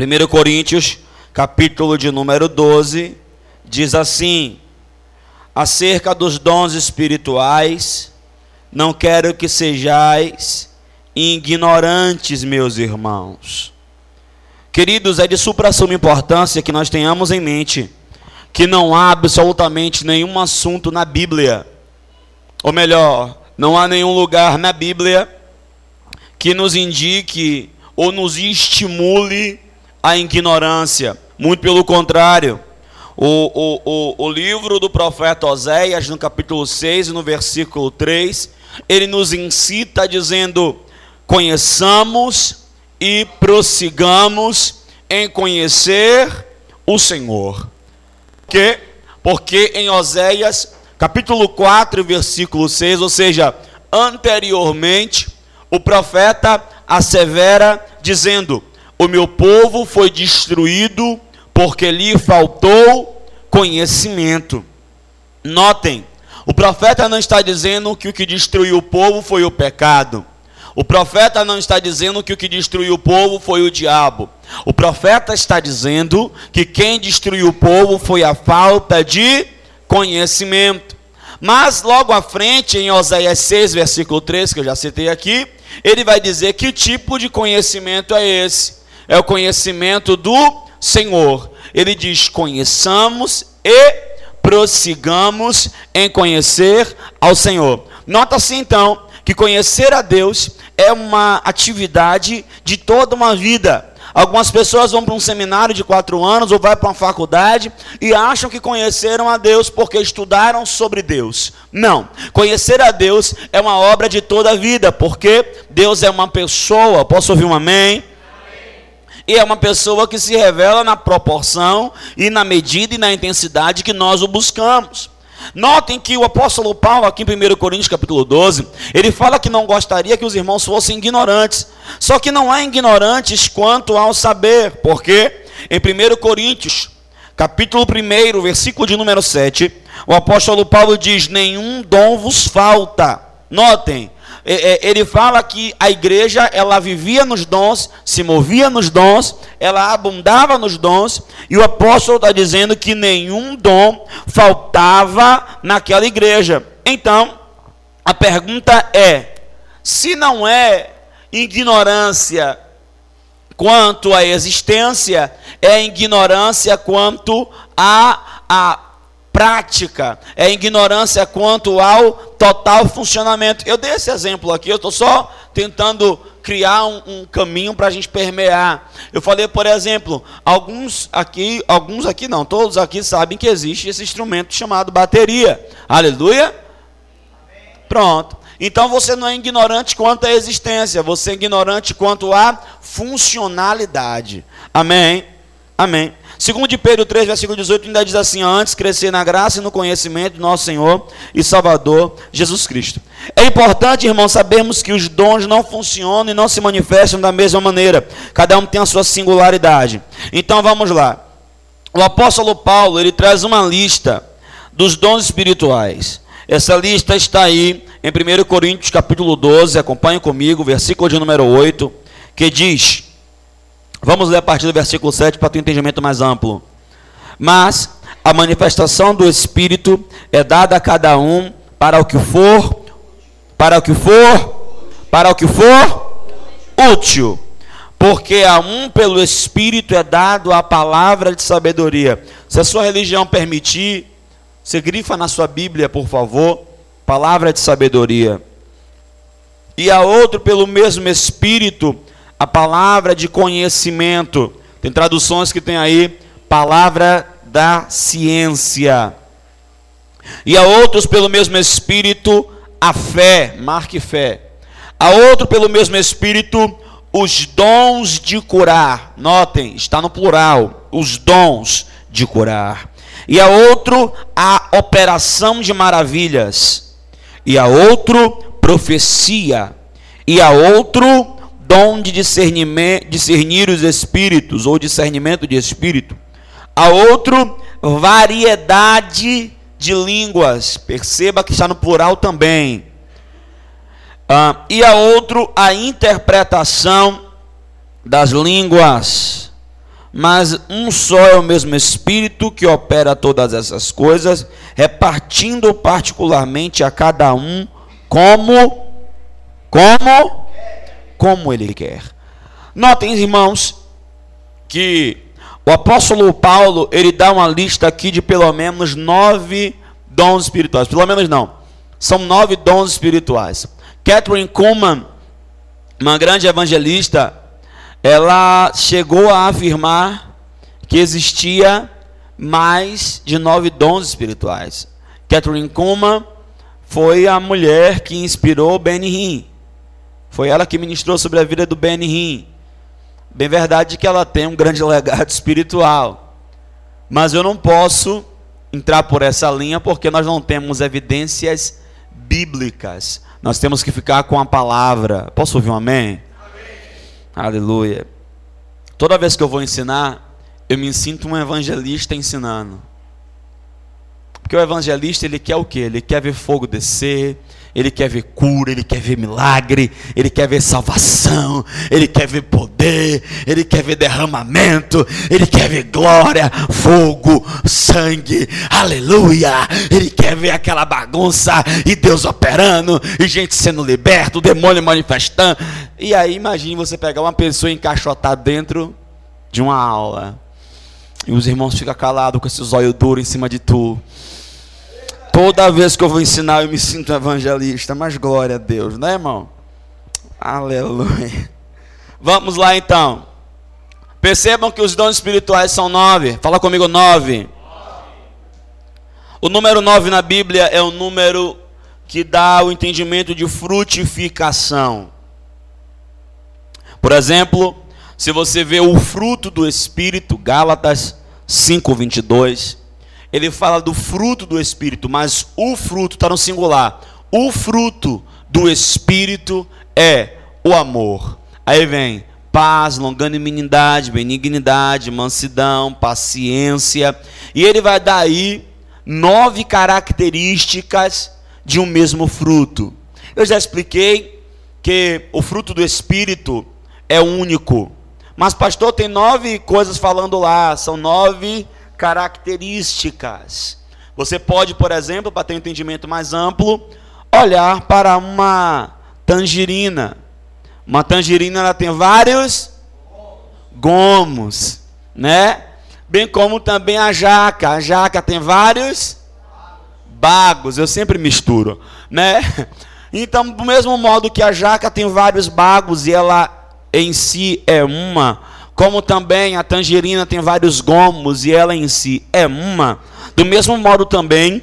1 Coríntios, capítulo de número 12, diz assim: acerca dos dons espirituais, não quero que sejais ignorantes, meus irmãos. Queridos, é de supra-suma importância que nós tenhamos em mente que não há absolutamente nenhum assunto na Bíblia, ou melhor, não há nenhum lugar na Bíblia que nos indique ou nos estimule a ignorância. Muito pelo contrário. O, o, o, o livro do profeta Oséias, no capítulo 6 e no versículo 3, ele nos incita dizendo: conheçamos e prossigamos em conhecer o Senhor. Que? Porque em Oséias, capítulo 4, versículo 6, ou seja, anteriormente, o profeta assevera dizendo: O meu povo foi destruído porque lhe faltou conhecimento. Notem, o profeta não está dizendo que o que destruiu o povo foi o pecado. O profeta não está dizendo que o que destruiu o povo foi o diabo. O profeta está dizendo que quem destruiu o povo foi a falta de conhecimento. Mas logo à frente, em Oséias 6, versículo 3, que eu já citei aqui, ele vai dizer que tipo de conhecimento é esse? É o conhecimento do Senhor. Ele diz: conheçamos e prossigamos em conhecer ao Senhor. Nota-se então que conhecer a Deus é uma atividade de toda uma vida. Algumas pessoas vão para um seminário de quatro anos ou vai para uma faculdade e acham que conheceram a Deus porque estudaram sobre Deus. Não. Conhecer a Deus é uma obra de toda a vida, porque Deus é uma pessoa. Posso ouvir um amém? E é uma pessoa que se revela na proporção e na medida e na intensidade que nós o buscamos. Notem que o apóstolo Paulo, aqui em 1 Coríntios capítulo 12, ele fala que não gostaria que os irmãos fossem ignorantes. Só que não há ignorantes quanto ao saber, porque em 1 Coríntios, capítulo 1, versículo de número 7, o apóstolo Paulo diz: Nenhum dom vos falta. Notem, ele fala que a igreja ela vivia nos dons, se movia nos dons, ela abundava nos dons, e o apóstolo está dizendo que nenhum dom faltava naquela igreja. Então, a pergunta é: se não é ignorância quanto à existência, é ignorância quanto à, à prática, é ignorância quanto ao total funcionamento. Eu dei esse exemplo aqui, eu estou só tentando criar um, um caminho para a gente permear. Eu falei, por exemplo, alguns aqui, alguns aqui não, todos aqui sabem que existe esse instrumento chamado bateria. Aleluia? Pronto. Então você não é ignorante quanto à existência, você é ignorante quanto à funcionalidade. Amém? Amém. Segundo de Pedro 3, versículo 18, ainda diz assim: Antes crescer na graça e no conhecimento do nosso Senhor e Salvador Jesus Cristo. É importante, irmão, sabermos que os dons não funcionam e não se manifestam da mesma maneira. Cada um tem a sua singularidade. Então vamos lá. O apóstolo Paulo, ele traz uma lista dos dons espirituais. Essa lista está aí em 1 Coríntios capítulo 12, acompanhe comigo, versículo de número 8, que diz: Vamos ler a partir do versículo 7 para ter um entendimento mais amplo. Mas a manifestação do Espírito é dada a cada um para o que for, para o que for, para o que for útil. Porque a um pelo Espírito é dado a palavra de sabedoria. Se a sua religião permitir, você grifa na sua Bíblia, por favor, palavra de sabedoria. E a outro pelo mesmo Espírito a palavra de conhecimento. Tem traduções que tem aí palavra da ciência. E a outros pelo mesmo espírito a fé, marque fé. A outro pelo mesmo espírito os dons de curar. Notem, está no plural, os dons de curar. E a outro a operação de maravilhas. E a outro profecia. E a outro dom de discernir os espíritos, ou discernimento de espírito. A outro, variedade de línguas. Perceba que está no plural também. Ah, e a outro, a interpretação das línguas. mas um só é o mesmo Espírito que opera todas essas coisas, repartindo particularmente a cada um como como como ele quer. Notem, irmãos, que o apóstolo Paulo ele dá uma lista aqui de pelo menos nove dons espirituais. Pelo menos não, são nove dons espirituais. Catherine Kuhlman, uma grande evangelista, ela chegou a afirmar que existia mais de nove dons espirituais. Catherine Kuhlman foi a mulher que inspirou Benny Hinn. Foi ela que ministrou sobre a vida do Benny Hinn. Bem verdade que ela tem um grande legado espiritual. Mas eu não posso entrar por essa linha porque nós não temos evidências bíblicas. Nós temos que ficar com a palavra. Posso ouvir um amém? Aleluia. Toda vez que eu vou ensinar, eu me sinto um evangelista ensinando. Porque o evangelista, ele quer o quê? Ele quer ver fogo descer, ele quer ver cura, ele quer ver milagre, ele quer ver salvação, ele quer ver poder, ele quer ver derramamento, ele quer ver glória, fogo, sangue, aleluia. Ele quer ver aquela bagunça e Deus operando, e gente sendo liberta, o demônio manifestando. E aí, imagine você pegar uma pessoa e encaixotar dentro de uma aula. E os irmãos ficam calados com esses olhos duros em cima de tu. Toda vez que eu vou ensinar, eu me sinto evangelista, mas glória a Deus, né, irmão? Aleluia. Vamos lá então. Percebam que os dons espirituais são nove. Fala comigo, nove. O número nove na Bíblia é o número que dá o entendimento de frutificação. Por exemplo, se você vê o fruto do Espírito, Gálatas 5, 22 ele fala do fruto do Espírito, mas o fruto está no singular. O fruto do Espírito é o amor. Aí vem paz, longanimidade, benignidade, mansidão, paciência. E ele vai dar aí nove características de um mesmo fruto. Eu já expliquei que o fruto do Espírito é único. Mas, pastor, tem nove coisas falando lá. São nove. Você pode, por exemplo, para ter um entendimento mais amplo, olhar para uma tangerina. Uma tangerina ela tem vários gomos, né? Bem como também a jaca. A jaca tem vários bagos. Eu sempre misturo, né? Então, do mesmo modo que a jaca tem vários bagos e ela em si é uma, como também a tangerina tem vários gomos e ela em si é uma, do mesmo modo também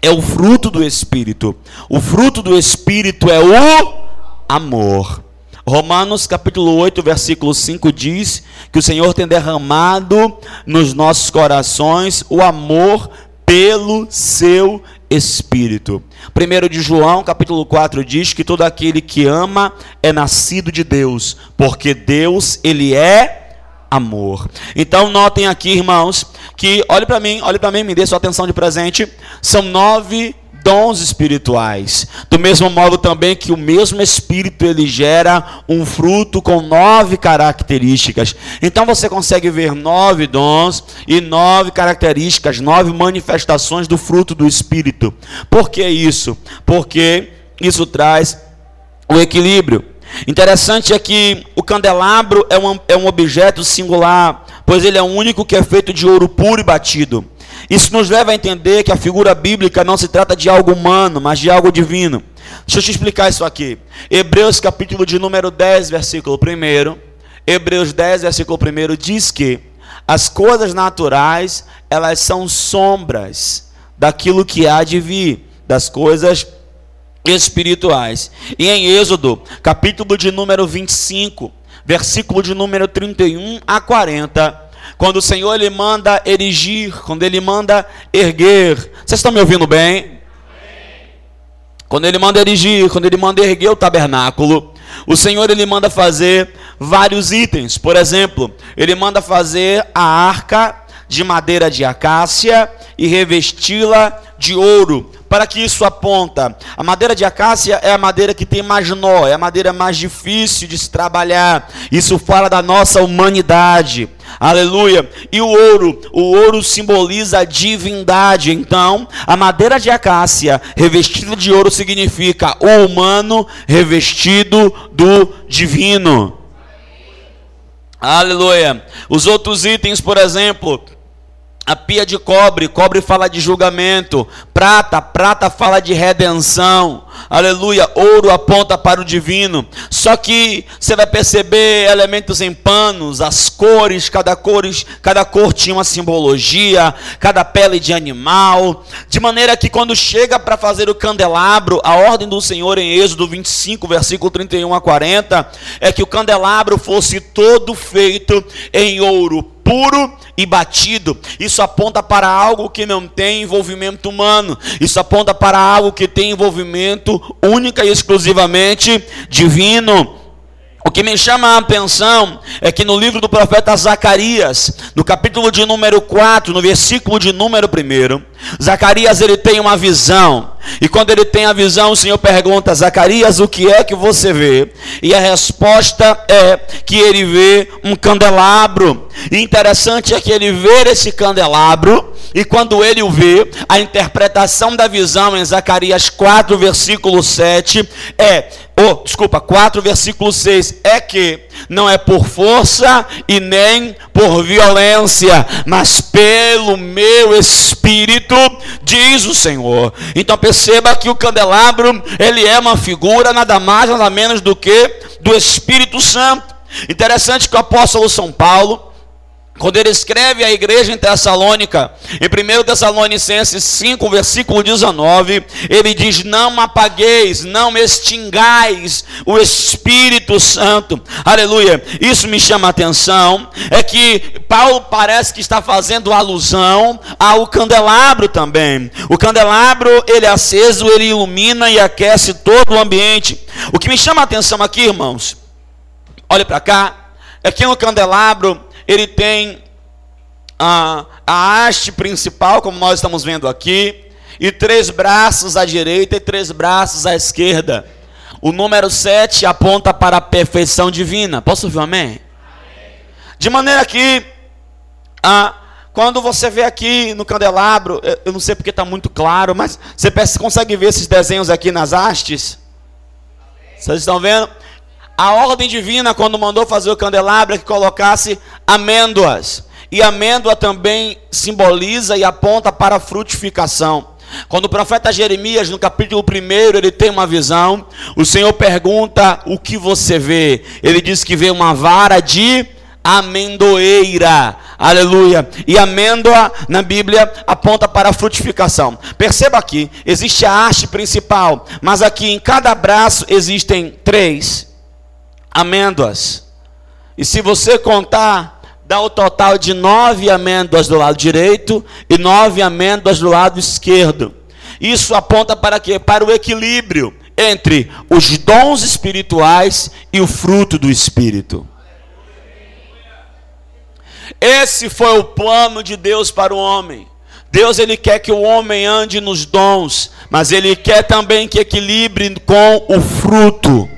é o fruto do Espírito. O fruto do Espírito é o amor. Romanos capítulo 8, versículo 5 diz que o Senhor tem derramado nos nossos corações o amor pelo seu espírito. 1 de João, capítulo 4 diz que todo aquele que ama é nascido de Deus, porque Deus, ele é amor. Então notem aqui, irmãos, que olhe para mim, olhe para mim, me dê sua atenção de presente. São nove dons espirituais. Do mesmo modo também que o mesmo espírito ele gera um fruto com nove características. Então você consegue ver nove dons e nove características, nove manifestações do fruto do espírito. Por que isso? Porque isso traz o equilíbrio. Interessante é que o candelabro é um, é um objeto singular, pois ele é o único que é feito de ouro puro e batido. Isso nos leva a entender que a figura bíblica não se trata de algo humano, mas de algo divino. Deixa eu te explicar isso aqui. Hebreus capítulo de número 10, versículo 1. Hebreus 10, versículo 1 diz que as coisas naturais, elas são sombras daquilo que há de vir, das coisas espirituais. E em Êxodo, capítulo de número 25, versículo de número 31 a 40, quando o Senhor ele manda erigir, quando ele manda erguer. Vocês estão me ouvindo bem? Quando ele manda erigir, quando ele manda erguer o tabernáculo, o Senhor ele manda fazer vários itens. Por exemplo, ele manda fazer a arca de madeira de acácia e revesti-la de ouro. Para que isso aponta? A madeira de acácia é a madeira que tem mais nó, é a madeira mais difícil de se trabalhar. Isso fala da nossa humanidade. Aleluia. E o ouro, o ouro simboliza a divindade. Então, a madeira de acácia revestida de ouro significa o humano revestido do divino. Aleluia. Os outros itens, por exemplo, a pia de cobre, cobre fala de julgamento. Prata, prata fala de redenção. Aleluia. Ouro aponta para o divino. Só que você vai perceber elementos em panos, as cores, cada cor, cada cor tinha uma simbologia, cada pele de animal. De maneira que quando chega para fazer o candelabro, a ordem do Senhor em Êxodo 25, versículo 31 a 40, é que o candelabro fosse todo feito em ouro puro e batido. Isso aponta para algo que não tem envolvimento humano. Isso aponta para algo que tem envolvimento única e exclusivamente divino. O que me chama a atenção é que no livro do profeta Zacarias, no capítulo de número 4, no versículo de número 1, Zacarias ele tem uma visão. E quando ele tem a visão, o Senhor pergunta: Zacarias, o que é que você vê? E a resposta é que ele vê um candelabro. E interessante é que ele vê esse candelabro, e quando ele o vê, a interpretação da visão em Zacarias 4, versículo 7 é oh, desculpa, 4, versículo 6, é que não é por força e nem por violência, mas pelo meu espírito, diz o Senhor. Então perceba que o candelabro, ele é uma figura nada mais nada menos do que do Espírito Santo. Interessante que o apóstolo São Paulo, quando ele escreve à igreja em Tessalônica, em 1 Tessalonicenses 5, versículo 19, ele diz: Não apagueis, não extingais o Espírito Santo. Aleluia. Isso me chama a atenção. É que Paulo parece que está fazendo alusão ao candelabro também. O candelabro, ele é aceso, ele ilumina e aquece todo o ambiente. O que me chama a atenção aqui, irmãos, olhe para cá, é que no candelabro ele tem a, a haste principal, como nós estamos vendo aqui, e três braços à direita e três braços à esquerda. O número 7 aponta para a perfeição divina. Posso ouvir um amém? amém. De maneira que, quando você vê aqui no candelabro, eu não sei porque está muito claro, mas você consegue ver esses desenhos aqui nas hastes? Vocês estão vendo? A ordem divina, quando mandou fazer o candelabro, é que colocasse amêndoas. E amêndoa também simboliza e aponta para a frutificação. Quando o profeta Jeremias, no capítulo 1, ele tem uma visão, o Senhor pergunta o que você vê. Ele diz que vê uma vara de amendoeira. Aleluia. E amêndoa na Bíblia aponta para a frutificação. Perceba aqui, existe a haste principal, mas aqui em cada braço existem três amêndoas. E se você contar, dá o total de nove amêndoas do lado direito e nove amêndoas do lado esquerdo. Isso aponta para quê? Para o equilíbrio entre os dons espirituais e o fruto do Espírito. Esse foi o plano de Deus para o homem. Deus ele quer que o homem ande nos dons, mas ele quer também que equilibre com o fruto.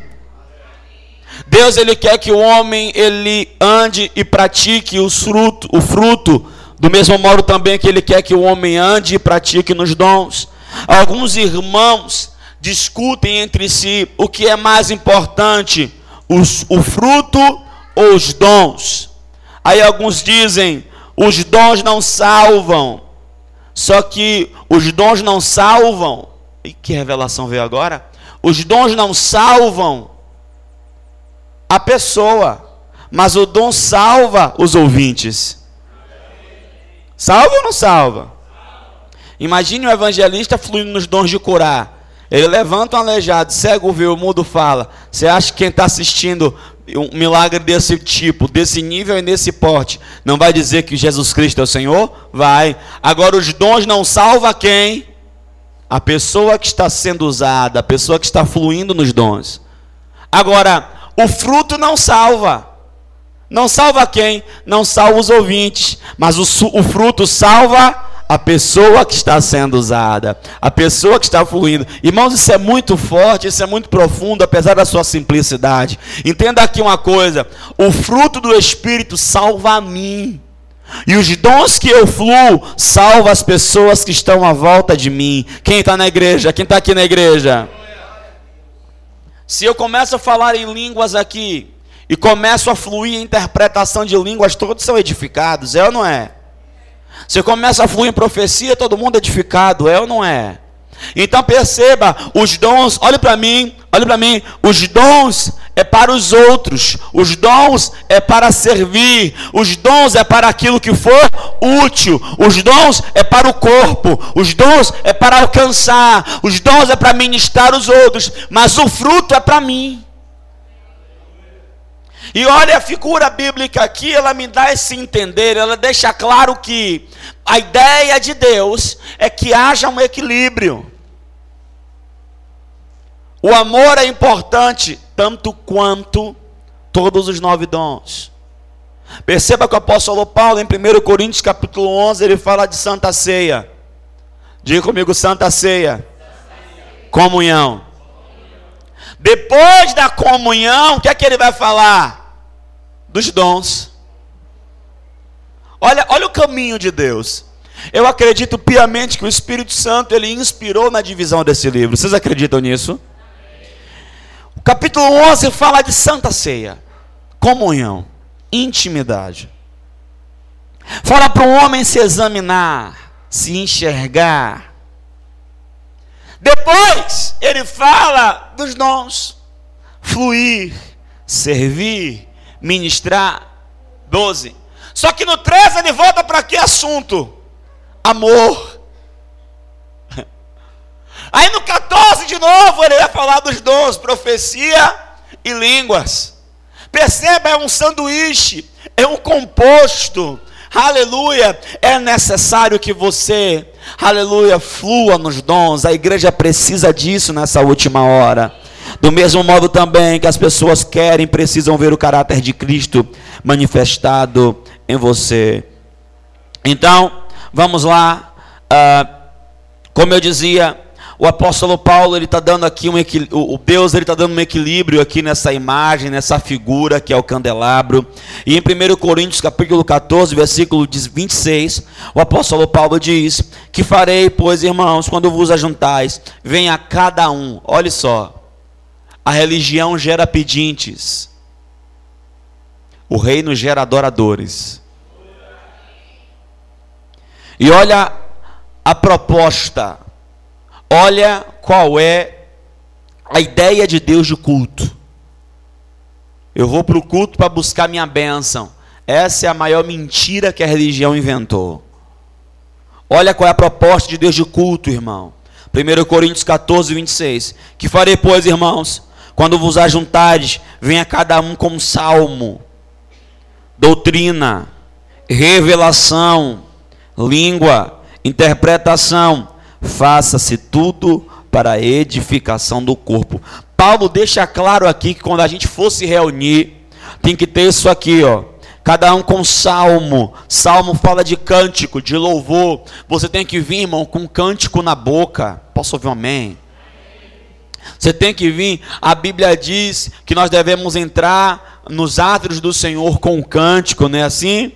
Deus ele quer que o homem ele ande e pratique os fruto, o fruto, do mesmo modo também que ele quer que o homem ande e pratique nos dons. Alguns irmãos discutem entre si o que é mais importante, os, o fruto ou os dons. Aí alguns dizem, os dons não salvam. Só que os dons não salvam. E que revelação veio agora? Os dons não salvam a pessoa, mas o dom salva os ouvintes. Salva ou não salva? Imagine o evangelista fluindo nos dons de curar. Ele levanta um aleijado, cego vê, o mudo fala. Você acha que quem está assistindo um milagre desse tipo, desse nível e nesse porte, não vai dizer que Jesus Cristo é o Senhor? Vai. Agora, os dons não salva quem? A pessoa que está sendo usada, a pessoa que está fluindo nos dons. Agora, o fruto não salva. Não salva quem? Não salva os ouvintes. Mas o, o fruto salva a pessoa que está sendo usada, a pessoa que está fluindo. Irmãos, isso é muito forte, isso é muito profundo, apesar da sua simplicidade. Entenda aqui uma coisa: o fruto do Espírito salva a mim. E os dons que eu fluo salva as pessoas que estão à volta de mim. Quem está na igreja? Quem está aqui na igreja? Se eu começo a falar em línguas aqui e começo a fluir em interpretação de línguas, todos são edificados, é ou não é? Você começa a fluir em profecia, todo mundo é edificado, é ou não é? Então perceba, os dons, olhe para mim, olhe para mim, os dons é para os outros, os dons é para servir, os dons é para aquilo que for útil, os dons é para o corpo, os dons é para alcançar, os dons é para ministrar os outros, mas o fruto é para mim. E olha a figura bíblica aqui, ela me dá esse entender, ela deixa claro que a ideia de Deus é que haja um equilíbrio. O amor é importante tanto quanto todos os nove dons. Perceba que o apóstolo Paulo, em 1 Coríntios capítulo 11, ele fala de Santa Ceia. Diga comigo, Santa Ceia. Comunhão. Depois da comunhão, o que é que ele vai falar? dos dons. Olha, olha o caminho de Deus. Eu acredito piamente que o Espírito Santo ele inspirou na divisão desse livro. Vocês acreditam nisso? O capítulo 11 fala de Santa Ceia, comunhão, intimidade. Fala para um homem se examinar, se enxergar. Depois, ele fala dos dons: fluir, servir, ministrar. 12. Só que no 13 ele volta para que assunto? Amor. Aí no 14 de novo ele vai falar dos dons, profecia e línguas. Perceba, é um sanduíche, é um composto. Aleluia! É necessário que você, aleluia, flua nos dons. A igreja precisa disso nessa última hora. Do mesmo modo também que as pessoas querem, precisam ver o caráter de Cristo manifestado em você. Então, vamos lá. Uh, como eu dizia, o apóstolo Paulo ele está dando aqui um o Deus ele está dando um equilíbrio aqui nessa imagem, nessa figura que é o candelabro. E em 1 Coríntios capítulo 14, versículo 26, o apóstolo Paulo diz: Que farei, pois, irmãos, quando vos ajuntais, venha cada um. Olhe só, a religião gera pedintes. O reino gera adoradores. E olha a proposta. Olha qual é a ideia de Deus de culto. Eu vou para o culto para buscar minha bênção. Essa é a maior mentira que a religião inventou. Olha qual é a proposta de Deus de culto, irmão. 1 Coríntios 14, 26. Que farei, pois, irmãos? Quando vos ajuntares, venha cada um com um salmo, doutrina, revelação, língua, interpretação. Faça-se tudo para a edificação do corpo. Paulo deixa claro aqui que quando a gente for se reunir, tem que ter isso aqui, ó. Cada um com salmo. Salmo fala de cântico, de louvor. Você tem que vir, irmão, com cântico na boca. Posso ouvir um amém? Você tem que vir, a Bíblia diz que nós devemos entrar nos átrios do Senhor com cântico, não é assim?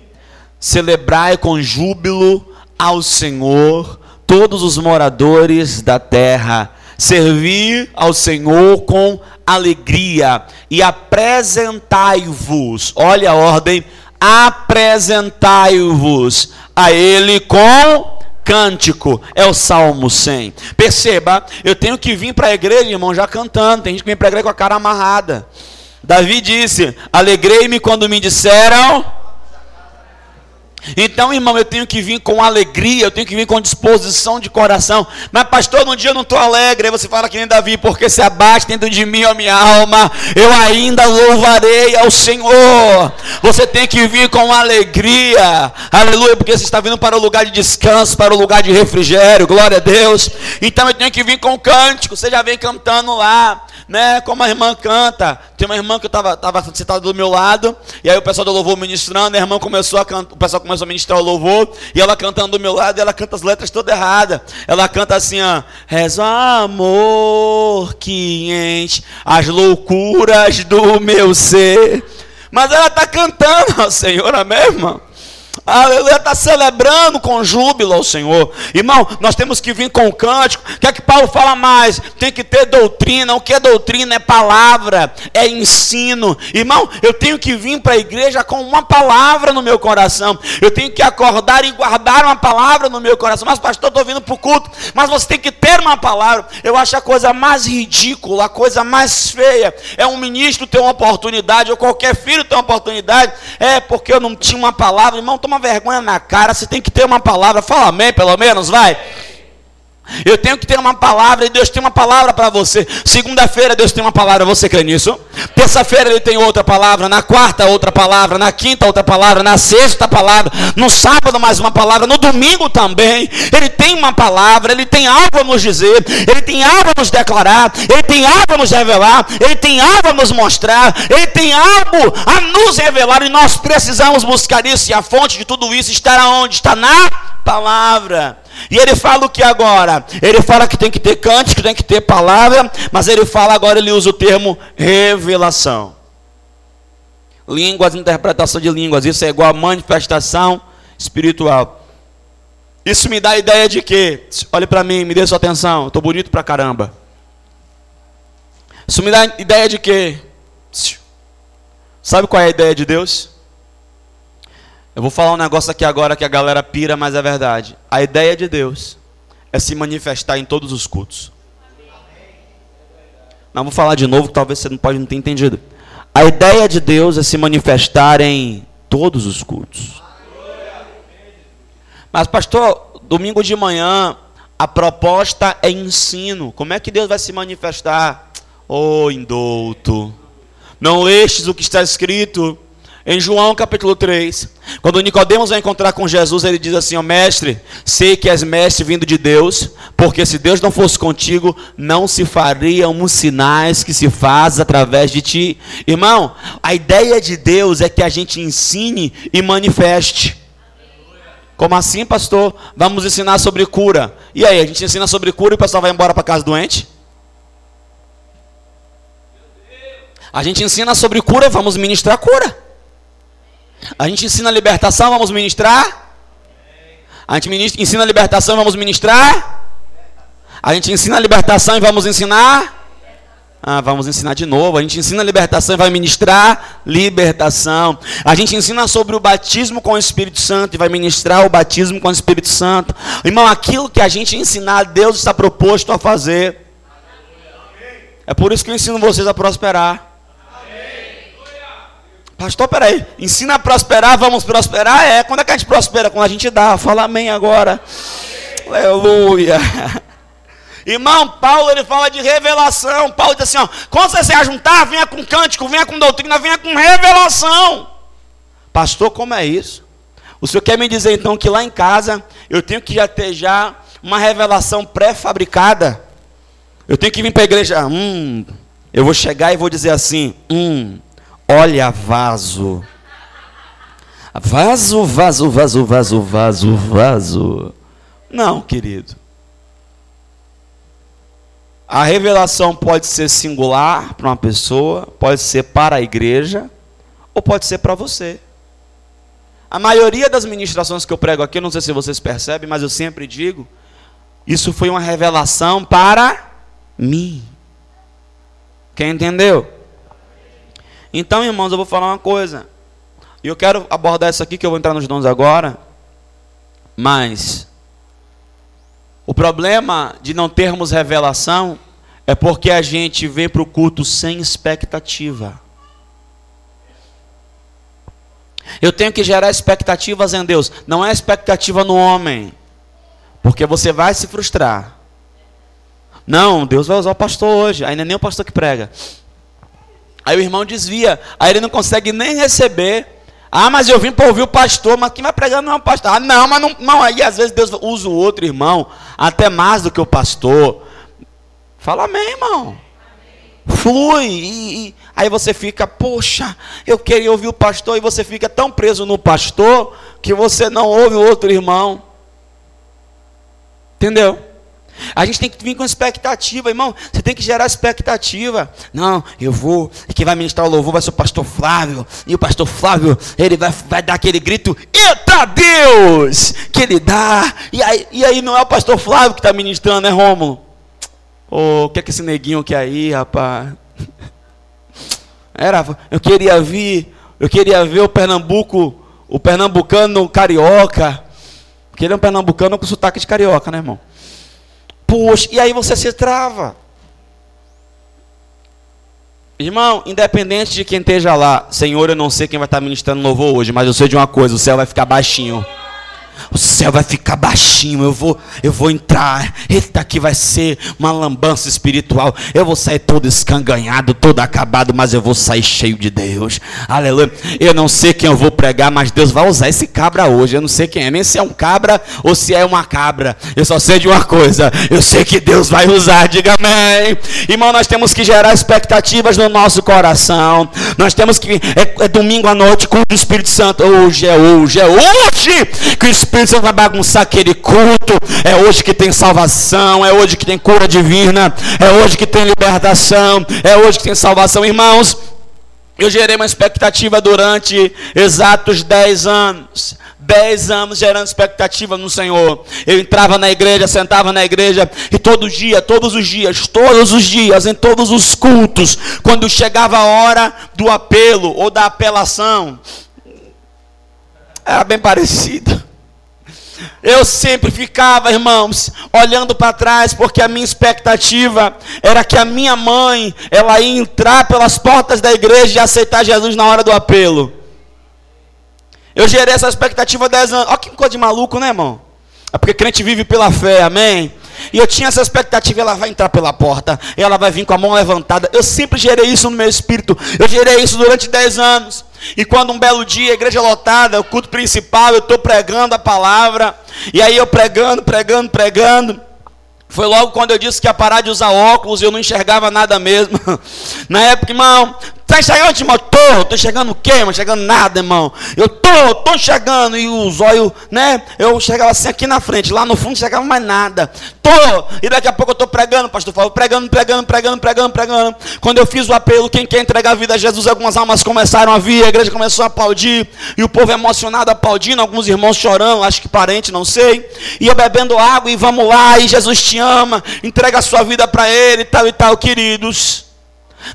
Celebrai com júbilo ao Senhor todos os moradores da terra, servir ao Senhor com alegria e apresentai-vos, olha a ordem, apresentai-vos a Ele com cântico, é o Salmo 100. Perceba, eu tenho que vir para a igreja, irmão, já cantando. Tem gente que vem para a igreja com a cara amarrada. Davi disse: Alegrei-me quando me disseram então, irmão, eu tenho que vir com alegria, eu tenho que vir com disposição de coração. Mas, pastor, num dia eu não estou alegre. Aí você fala que nem Davi, porque se abate dentro de mim a minha alma, eu ainda louvarei ao Senhor. Você tem que vir com alegria, aleluia, porque você está vindo para o lugar de descanso, para o lugar de refrigério, glória a Deus. Então eu tenho que vir com cântico, você já vem cantando lá. Né? Como a irmã canta. Tem uma irmã que estava tava sentada do meu lado, e aí o pessoal do louvor ministrando, a irmã começou a cantar, o pessoal começou a ministrar o louvor, e ela cantando do meu lado, e ela canta as letras todas erradas. Ela canta assim, ó, reza amor que enche as loucuras do meu ser. Mas ela está cantando ao Senhor, amém, irmão? Aleluia, está celebrando com júbilo ao Senhor. Irmão, nós temos que vir com o cântico. O que é que Paulo fala mais? Tem que ter doutrina. O que é doutrina? É palavra, é ensino. Irmão, eu tenho que vir para a igreja com uma palavra no meu coração. Eu tenho que acordar e guardar uma palavra no meu coração. Mas, pastor, estou vindo para o culto. Mas você tem que ter uma palavra. Eu acho a coisa mais ridícula, a coisa mais feia. É um ministro ter uma oportunidade, ou qualquer filho ter uma oportunidade. É porque eu não tinha uma palavra. Irmão, toma vergonha na cara, você tem que ter uma palavra. Fala amém, pelo menos, vai. Eu tenho que ter uma palavra e Deus tem uma palavra para você. Segunda-feira Deus tem uma palavra, você crê nisso? Terça-feira Ele tem outra palavra, na quarta outra palavra, na quinta outra palavra, na sexta palavra, no sábado mais uma palavra, no domingo também. Ele tem uma palavra, Ele tem algo a nos dizer, Ele tem algo a nos declarar, Ele tem algo a nos revelar, Ele tem algo a nos mostrar, Ele tem algo a nos revelar. E nós precisamos buscar isso. E a fonte de tudo isso está onde? Está na palavra. E ele fala o que agora? Ele fala que tem que ter cântico, tem que ter palavra, mas ele fala agora, ele usa o termo revelação. Línguas, interpretação de línguas, isso é igual a manifestação espiritual. Isso me dá a ideia de que, olhe para mim, me dê sua atenção, estou bonito pra caramba. Isso me dá a ideia de que, sabe qual é a ideia de Deus? Eu vou falar um negócio aqui agora que a galera pira, mas é verdade. A ideia de Deus é se manifestar em todos os cultos. Não vou falar de novo, talvez você não pode não ter entendido. A ideia de Deus é se manifestar em todos os cultos. Mas pastor, domingo de manhã a proposta é ensino. Como é que Deus vai se manifestar? Oh, indouto. Não lestes o que está escrito? Em João capítulo 3, quando Nicodemos vai encontrar com Jesus, ele diz assim: ó, mestre, sei que és mestre vindo de Deus, porque se Deus não fosse contigo, não se fariam os sinais que se faz através de ti. Irmão, a ideia de Deus é que a gente ensine e manifeste. Como assim, pastor? Vamos ensinar sobre cura. E aí, a gente ensina sobre cura e o pessoal vai embora para casa doente? A gente ensina sobre cura, vamos ministrar cura. A gente ensina a libertação, vamos ministrar? A gente ministra, ensina a libertação, vamos ministrar? A gente ensina a libertação e vamos ensinar? Ah, vamos ensinar de novo. A gente ensina a libertação e vai ministrar libertação. A gente ensina sobre o batismo com o Espírito Santo e vai ministrar o batismo com o Espírito Santo. Irmão, aquilo que a gente ensinar, Deus está proposto a fazer. É por isso que eu ensino vocês a prosperar. Pastor, peraí, ensina a prosperar, vamos prosperar? É, quando é que a gente prospera? Quando a gente dá, fala amém agora. Amém. Aleluia. Irmão, Paulo ele fala de revelação. Paulo diz assim: ó, quando você se ajuntar, venha com cântico, venha com doutrina, venha com revelação. Pastor, como é isso? O senhor quer me dizer então que lá em casa eu tenho que já ter já uma revelação pré-fabricada? Eu tenho que vir para a igreja, hum, eu vou chegar e vou dizer assim, hum, Olha vaso. Vaso, vaso, vaso, vaso, vaso, vaso. Não, querido. A revelação pode ser singular para uma pessoa, pode ser para a igreja, ou pode ser para você. A maioria das ministrações que eu prego aqui, não sei se vocês percebem, mas eu sempre digo, isso foi uma revelação para mim. Quem entendeu? Então, irmãos, eu vou falar uma coisa. E eu quero abordar isso aqui, que eu vou entrar nos dons agora. Mas, o problema de não termos revelação é porque a gente vem para o culto sem expectativa. Eu tenho que gerar expectativas em Deus, não é expectativa no homem, porque você vai se frustrar. Não, Deus vai usar o pastor hoje, ainda nem o pastor que prega. Aí o irmão desvia, aí ele não consegue nem receber. Ah, mas eu vim para ouvir o pastor, mas quem vai pregar não é o pastor. Ah, não, mas não, não. Aí às vezes Deus usa o outro irmão, até mais do que o pastor. Fala amém, irmão. Flui. E, e, aí você fica, poxa, eu queria ouvir o pastor, e você fica tão preso no pastor que você não ouve o outro irmão. Entendeu? A gente tem que vir com expectativa, irmão. Você tem que gerar expectativa. Não, eu vou. E quem vai ministrar o louvor vai ser o pastor Flávio. E o pastor Flávio, ele vai, vai dar aquele grito: Eita Deus! Que ele dá. E aí, e aí não é o pastor Flávio que está ministrando, é Rômulo. Oh, o que é que esse neguinho quer aí, rapaz? Era, eu queria vir, eu queria ver o Pernambuco, o pernambucano carioca. Queria um pernambucano com sotaque de carioca, né, irmão? Puxa, e aí você se trava. Irmão, independente de quem esteja lá, Senhor, eu não sei quem vai estar ministrando louvor hoje, mas eu sei de uma coisa: o céu vai ficar baixinho o céu vai ficar baixinho, eu vou, eu vou entrar, eita aqui vai ser uma lambança espiritual, eu vou sair todo escanganhado, todo acabado, mas eu vou sair cheio de Deus, aleluia, eu não sei quem eu vou pregar, mas Deus vai usar esse cabra hoje, eu não sei quem é, nem se é um cabra ou se é uma cabra, eu só sei de uma coisa, eu sei que Deus vai usar, diga amém, irmão, nós temos que gerar expectativas no nosso coração, nós temos que, é, é domingo à noite, com o Espírito Santo, hoje é hoje, é hoje, que o Espírito Espírito Santo vai bagunçar aquele culto. É hoje que tem salvação, é hoje que tem cura divina, é hoje que tem libertação, é hoje que tem salvação. Irmãos, eu gerei uma expectativa durante exatos 10 anos. 10 anos gerando expectativa no Senhor. Eu entrava na igreja, sentava na igreja, e todo dia, todos os dias, todos os dias, em todos os cultos, quando chegava a hora do apelo ou da apelação, era bem parecido. Eu sempre ficava, irmãos, olhando para trás, porque a minha expectativa era que a minha mãe, ela ia entrar pelas portas da igreja e aceitar Jesus na hora do apelo. Eu gerei essa expectativa há 10 anos. Olha que coisa de maluco, né, irmão? É porque crente vive pela fé, amém? E eu tinha essa expectativa, ela vai entrar pela porta, ela vai vir com a mão levantada. Eu sempre gerei isso no meu espírito. Eu gerei isso durante 10 anos. E quando um belo dia, a igreja lotada, o culto principal, eu estou pregando a palavra, e aí eu pregando, pregando, pregando. Foi logo quando eu disse que ia parar de usar óculos e eu não enxergava nada mesmo. Na época, irmão, Está enxergando, irmão? Tô, tô enxergando o quê, irmão? Enxergando nada, irmão. Eu tô, tô enxergando. E os olhos, né? Eu enxergava assim aqui na frente, lá no fundo não enxergava mais nada. Tô, e daqui a pouco eu tô pregando, pastor Fábio, pregando, pregando, pregando, pregando, pregando. Quando eu fiz o apelo, quem quer entregar a vida a Jesus, algumas almas começaram a vir, a igreja começou a aplaudir, e o povo emocionado aplaudindo, alguns irmãos chorando, acho que parente, não sei. E eu bebendo água, e vamos lá, e Jesus te ama, entrega a sua vida para Ele, tal e tal, queridos.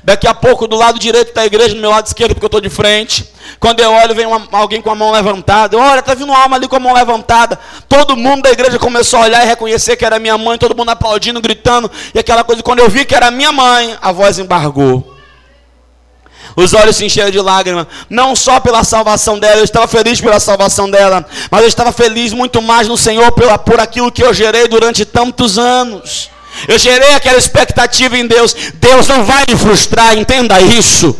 Daqui a pouco, do lado direito da igreja, do meu lado esquerdo, porque eu estou de frente. Quando eu olho, vem uma, alguém com a mão levantada. Olha, está vindo uma alma ali com a mão levantada. Todo mundo da igreja começou a olhar e reconhecer que era minha mãe. Todo mundo aplaudindo, gritando. E aquela coisa, quando eu vi que era minha mãe, a voz embargou. Os olhos se encheram de lágrimas. Não só pela salvação dela, eu estava feliz pela salvação dela. Mas eu estava feliz muito mais no Senhor pela, por aquilo que eu gerei durante tantos anos. Eu gerei aquela expectativa em Deus. Deus não vai me frustrar, entenda isso.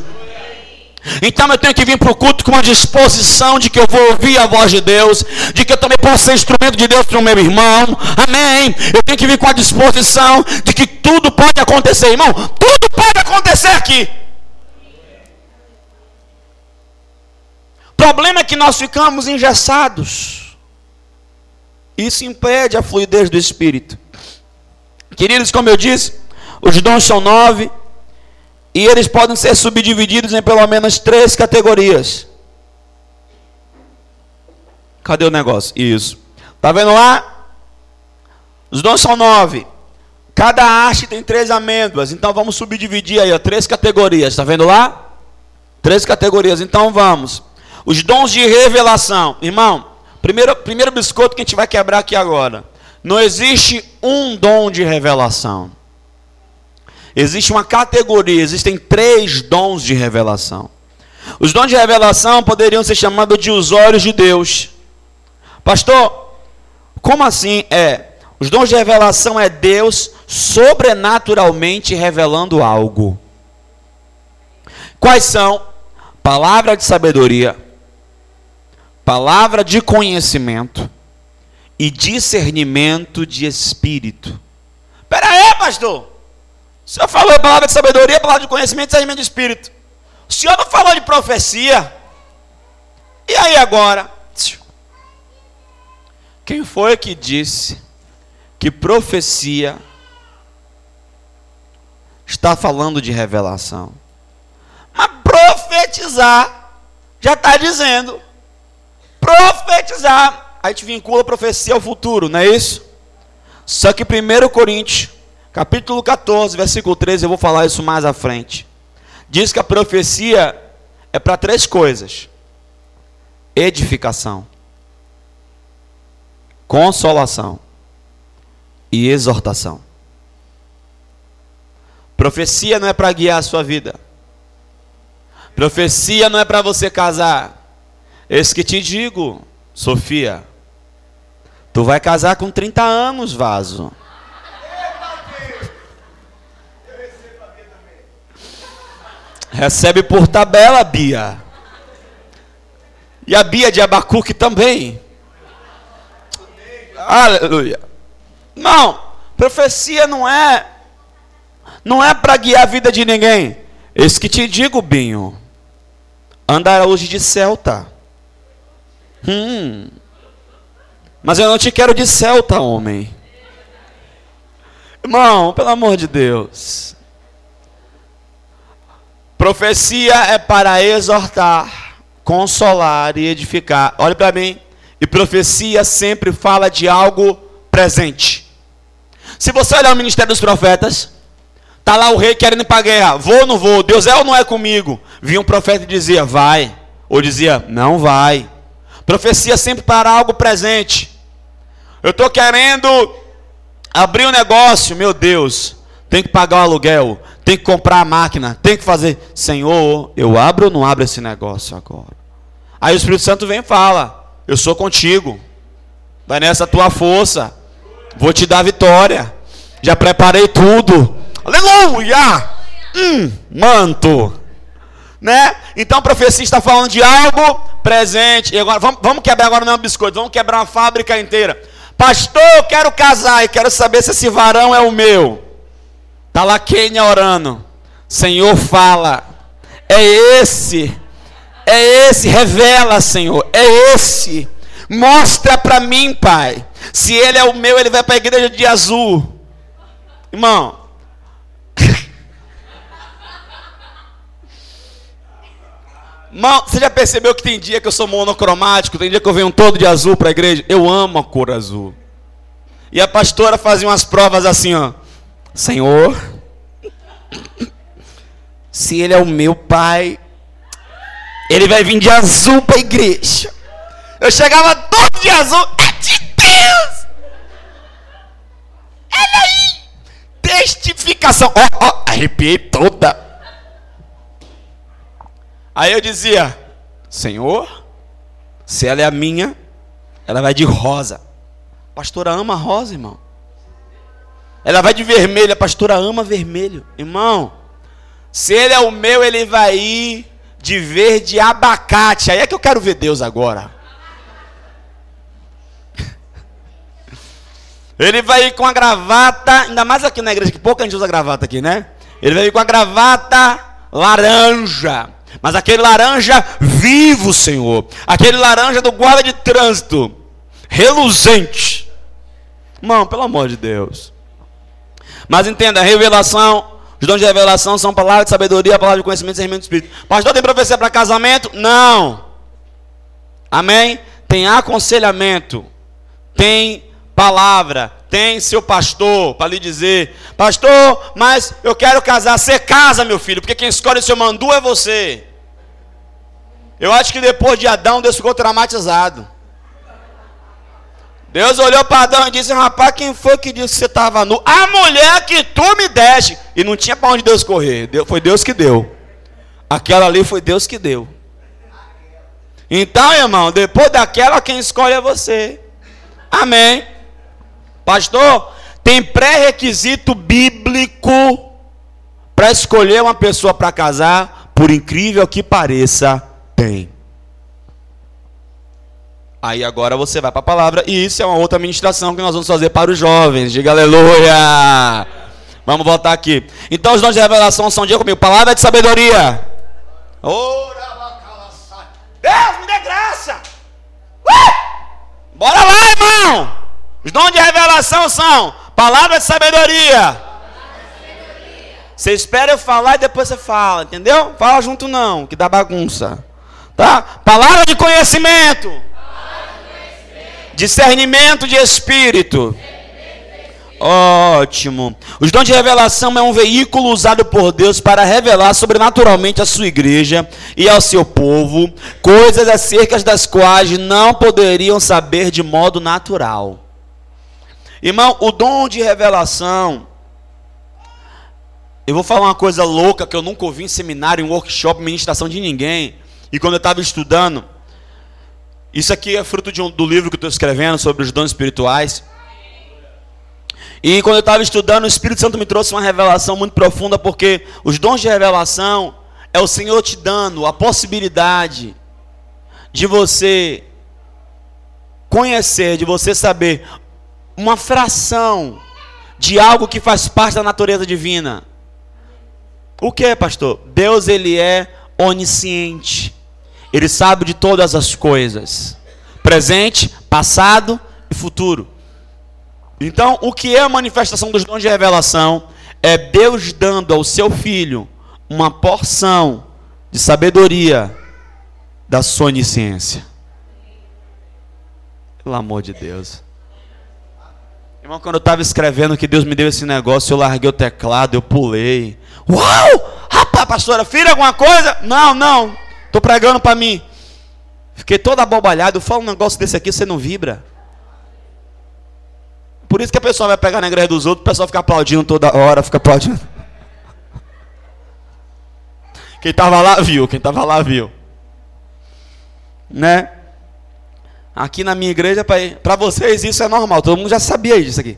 Então eu tenho que vir para o culto com uma disposição de que eu vou ouvir a voz de Deus, de que eu também posso ser instrumento de Deus para o meu irmão. Amém. Eu tenho que vir com a disposição de que tudo pode acontecer, irmão. Tudo pode acontecer aqui. O problema é que nós ficamos engessados. Isso impede a fluidez do Espírito. Queridos, como eu disse, os dons são nove e eles podem ser subdivididos em pelo menos três categorias. Cadê o negócio? Isso. Tá vendo lá? Os dons são nove. Cada haste tem três amêndoas. Então vamos subdividir aí, ó, três categorias. Está vendo lá? Três categorias. Então vamos. Os dons de revelação. Irmão, primeiro, primeiro biscoito que a gente vai quebrar aqui agora. Não existe um dom de revelação. Existe uma categoria, existem três dons de revelação. Os dons de revelação poderiam ser chamados de os olhos de Deus. Pastor, como assim é? Os dons de revelação é Deus sobrenaturalmente revelando algo. Quais são? Palavra de sabedoria, palavra de conhecimento, e discernimento de espírito. Espera aí, pastor. O Senhor falou a palavra de sabedoria, a palavra de conhecimento e discernimento de espírito. O Senhor não falou de profecia. E aí agora? Quem foi que disse que profecia está falando de revelação? Mas profetizar já está dizendo. Profetizar. A gente vincula a profecia ao futuro, não é isso? Só que 1 Coríntios, capítulo 14, versículo 13, eu vou falar isso mais à frente. Diz que a profecia é para três coisas: edificação, consolação e exortação. Profecia não é para guiar a sua vida. Profecia não é para você casar. Esse que te digo, Sofia. Tu vai casar com 30 anos, vaso. Recebe por tabela, Bia. E a Bia de Abacuque também. Aleluia. Não, profecia não é não é para guiar a vida de ninguém. Esse que te digo, Binho. Andar hoje de Celta. Hum. Mas eu não te quero de Celta, homem. Irmão, pelo amor de Deus. Profecia é para exortar, consolar e edificar. Olha para mim. E profecia sempre fala de algo presente. Se você olhar o ministério dos profetas, tá lá o rei querendo ir para guerra. Vou ou não vou? Deus é ou não é comigo? Vinha um profeta e dizia, vai. Ou dizia, não vai. Profecia sempre para algo presente. Eu estou querendo abrir um negócio, meu Deus. Tem que pagar o aluguel, tem que comprar a máquina, tem que fazer. Senhor, eu abro ou não abro esse negócio agora? Aí o Espírito Santo vem e fala: Eu sou contigo. Vai nessa tua força. Vou te dar vitória. Já preparei tudo. Aleluia! Hum, manto. Né? Então a profecia está falando de algo presente. E agora vamos, vamos quebrar agora não biscoito, vamos quebrar uma fábrica inteira. Pastor, eu quero casar e quero saber se esse varão é o meu. Está lá Kenia orando. Senhor, fala. É esse. É esse. Revela, Senhor. É esse. Mostra para mim, Pai. Se ele é o meu, ele vai para a igreja de azul. Irmão. Irmão, você já percebeu que tem dia que eu sou monocromático, tem dia que eu venho todo de azul para a igreja? Eu amo a cor azul. E a pastora fazia umas provas assim, ó. Senhor, se ele é o meu pai, ele vai vir de azul para a igreja. Eu chegava todo de azul, é de Deus! Olha aí! Testificação, ó, oh, ó, oh, arrepiei toda. Aí eu dizia, Senhor, se ela é a minha, ela vai de rosa. A pastora ama rosa, irmão. Ela vai de vermelho, a pastora ama vermelho. Irmão, se ele é o meu, ele vai ir de verde abacate. Aí é que eu quero ver Deus agora. Ele vai ir com a gravata, ainda mais aqui na igreja, que pouca gente usa gravata aqui, né? Ele vai ir com a gravata laranja. Mas aquele laranja vivo, Senhor. Aquele laranja do guarda de trânsito. Reluzente. Irmão, pelo amor de Deus. Mas entenda, revelação, os dons de revelação são palavras de sabedoria, palavras de conhecimento e discernimento do Espírito. Pastor, tem profecia para casamento? Não. Amém? Tem aconselhamento. Tem palavra, tem seu pastor para lhe dizer: Pastor, mas eu quero casar. Você casa, meu filho, porque quem escolhe o seu mandu é você. Eu acho que depois de Adão, Deus ficou traumatizado. Deus olhou para Adão e disse: Rapaz, quem foi que disse que você estava nu? A mulher que tu me deste. E não tinha para onde Deus correr. Foi Deus que deu. Aquela ali foi Deus que deu. Então, irmão, depois daquela, quem escolhe é você. Amém. Pastor, tem pré-requisito bíblico para escolher uma pessoa para casar, por incrível que pareça, tem. Aí agora você vai para a palavra, e isso é uma outra ministração que nós vamos fazer para os jovens. Diga aleluia! Vamos voltar aqui. Então os dons de revelação são, dia comigo, palavra de sabedoria. Deus me dê graça. Uh! Bora lá, irmão. Os dons de revelação são palavra de sabedoria. Você espera eu falar e depois você fala, entendeu? Fala junto não, que dá bagunça. Tá? Palavra de conhecimento. Discernimento de espírito. Ótimo. Os dons de revelação é um veículo usado por Deus para revelar sobrenaturalmente à sua igreja e ao seu povo coisas acerca das quais não poderiam saber de modo natural. Irmão, o dom de revelação. Eu vou falar uma coisa louca que eu nunca ouvi em seminário, em workshop, ministração de ninguém. E quando eu estava estudando, isso aqui é fruto um, do livro que eu estou escrevendo sobre os dons espirituais. E quando eu estava estudando, o Espírito Santo me trouxe uma revelação muito profunda, porque os dons de revelação é o Senhor te dando a possibilidade de você conhecer, de você saber uma fração de algo que faz parte da natureza divina. O que é, pastor? Deus ele é onisciente. Ele sabe de todas as coisas, presente, passado e futuro. Então, o que é a manifestação dos dons de revelação? É Deus dando ao seu filho uma porção de sabedoria da sua onisciência. Pelo amor de Deus. Irmão, quando eu estava escrevendo que Deus me deu esse negócio, eu larguei o teclado, eu pulei. Uau! Rapaz, pastora, filha alguma coisa? Não, não. Estou pregando para mim. Fiquei todo abobalhado. Fala um negócio desse aqui, você não vibra. Por isso que a pessoa vai pegar na igreja dos outros, o pessoal fica aplaudindo toda hora, fica aplaudindo. Quem estava lá viu, quem estava lá viu. Né? Aqui na minha igreja, para vocês isso é normal, todo mundo já sabia disso aqui.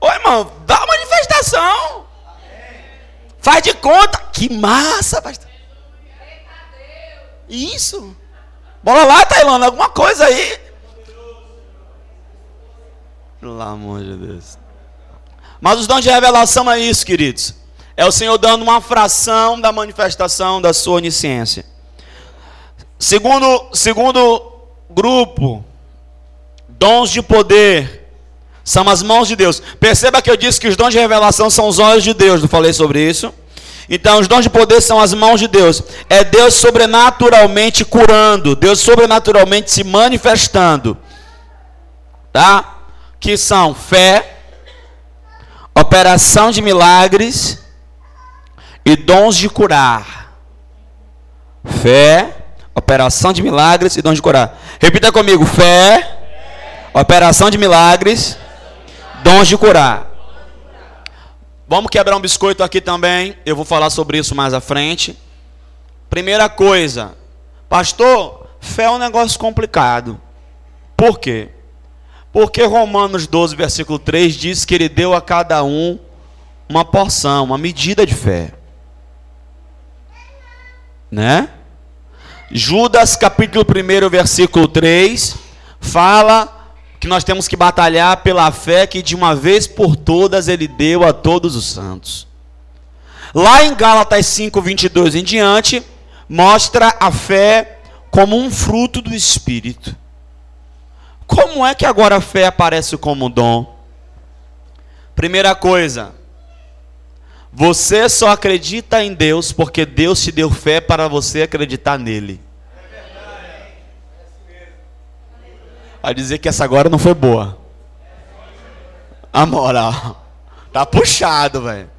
Ô irmão, dá manifestação. Faz de conta. Que massa, pastor. Isso. Bora lá, Tailândia, alguma coisa aí. Pelo amor de Deus. Mas os dons de revelação é isso, queridos. É o Senhor dando uma fração da manifestação da sua onisciência. Segundo, segundo grupo, dons de poder são as mãos de Deus. Perceba que eu disse que os dons de revelação são os olhos de Deus, não falei sobre isso? Então, os dons de poder são as mãos de Deus. É Deus sobrenaturalmente curando, Deus sobrenaturalmente se manifestando. Tá? Que são fé, operação de milagres e dons de curar. Fé, operação de milagres e dons de curar. Repita comigo: fé, operação de milagres, dons de curar. Vamos quebrar um biscoito aqui também. Eu vou falar sobre isso mais à frente. Primeira coisa, pastor, fé é um negócio complicado. Por quê? Porque Romanos 12, versículo 3 diz que ele deu a cada um uma porção, uma medida de fé. Né? Judas capítulo 1, versículo 3 fala que nós temos que batalhar pela fé que de uma vez por todas ele deu a todos os santos. Lá em Gálatas 5, 22 em diante, mostra a fé como um fruto do Espírito. Como é que agora a fé aparece como dom? Primeira coisa, você só acredita em Deus porque Deus te deu fé para você acreditar nele. a dizer que essa agora não foi boa. A moral. Tá puxado, velho.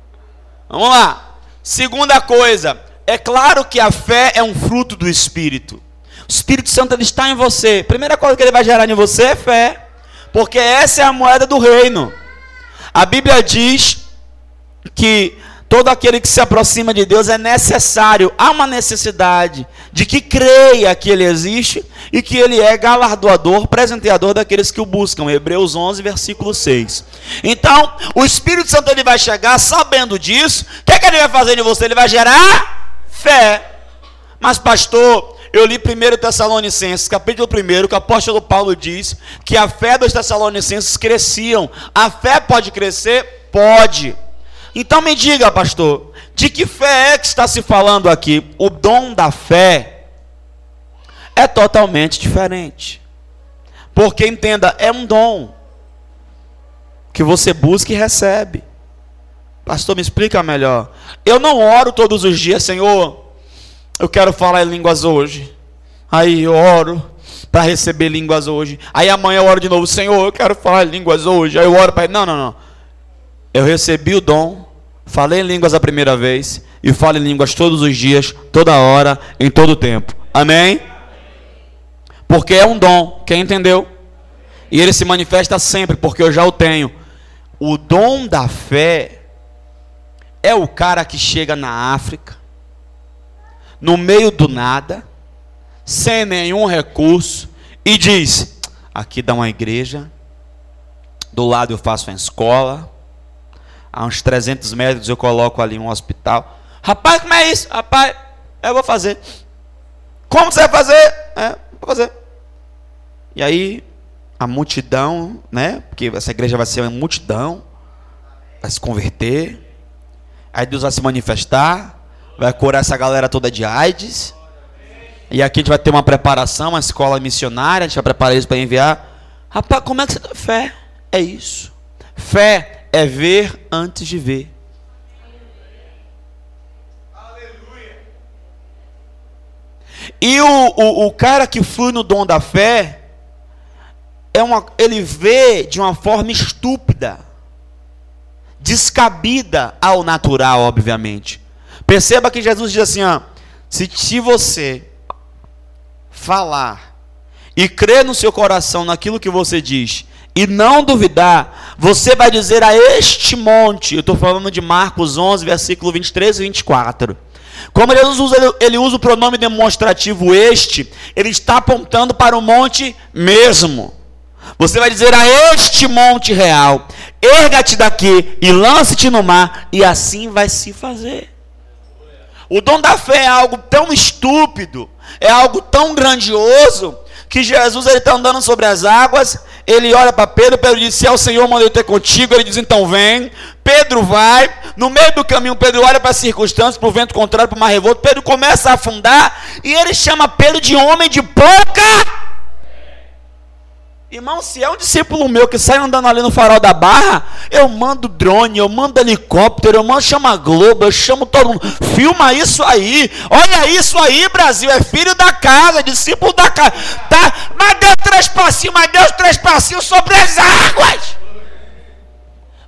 Vamos lá. Segunda coisa. É claro que a fé é um fruto do Espírito. O Espírito Santo ele está em você. Primeira coisa que ele vai gerar em você é fé. Porque essa é a moeda do reino. A Bíblia diz que Todo aquele que se aproxima de Deus é necessário, há uma necessidade de que creia que Ele existe e que Ele é galardoador, presenteador daqueles que o buscam. Hebreus 11, versículo 6. Então, o Espírito Santo ele vai chegar sabendo disso. O que, é que ele vai fazer em você? Ele vai gerar fé. Mas, pastor, eu li 1 Tessalonicenses, capítulo 1, que o apóstolo Paulo diz que a fé dos Tessalonicenses cresciam. A fé pode crescer? Pode. Então me diga, pastor, de que fé é que está se falando aqui? O dom da fé é totalmente diferente. Porque entenda, é um dom que você busca e recebe. Pastor, me explica melhor. Eu não oro todos os dias, Senhor, eu quero falar em línguas hoje. Aí eu oro para receber línguas hoje. Aí amanhã eu oro de novo, Senhor, eu quero falar em línguas hoje. Aí eu oro para. Não, não, não. Eu recebi o dom, falei em línguas a primeira vez e falo em línguas todos os dias, toda hora, em todo tempo. Amém? Porque é um dom, quem entendeu? E ele se manifesta sempre, porque eu já o tenho. O dom da fé é o cara que chega na África, no meio do nada, sem nenhum recurso, e diz: aqui dá uma igreja, do lado eu faço uma escola, a uns 300 metros eu coloco ali um hospital. Rapaz, como é isso? Rapaz, eu vou fazer. Como você vai fazer? É, vou fazer. E aí, a multidão, né? Porque essa igreja vai ser uma multidão, vai se converter. Aí Deus vai se manifestar vai curar essa galera toda de AIDS. E aqui a gente vai ter uma preparação, uma escola missionária, a gente vai preparar isso para enviar. Rapaz, como é que você fé? É isso. Fé é ver antes de ver. E o, o, o cara que flui no dom da fé, é uma, ele vê de uma forma estúpida, descabida ao natural, obviamente. Perceba que Jesus diz assim: ó, se, se você falar e crer no seu coração naquilo que você diz e não duvidar, você vai dizer a este monte, eu estou falando de Marcos 11, versículo 23 e 24. Como Jesus usa, ele, usa o pronome demonstrativo este, ele está apontando para o monte mesmo. Você vai dizer a este monte real: erga-te daqui e lance-te no mar, e assim vai se fazer. O dom da fé é algo tão estúpido, é algo tão grandioso, que Jesus está andando sobre as águas, ele olha para Pedro, Pedro diz, se é o Senhor mandou ter contigo, ele diz, então vem, Pedro vai, no meio do caminho Pedro olha para as circunstâncias, para o vento contrário, para o mar revolto, Pedro começa a afundar, e ele chama Pedro de homem de pouca Irmão, se é um discípulo meu que sai andando ali no farol da barra, eu mando drone, eu mando helicóptero, eu mando chama Globo, eu chamo todo mundo. Filma isso aí. Olha isso aí, Brasil. É filho da casa, discípulo da casa. Tá? Mas Deus três passinhos, mas Deus três passinhos sobre as águas.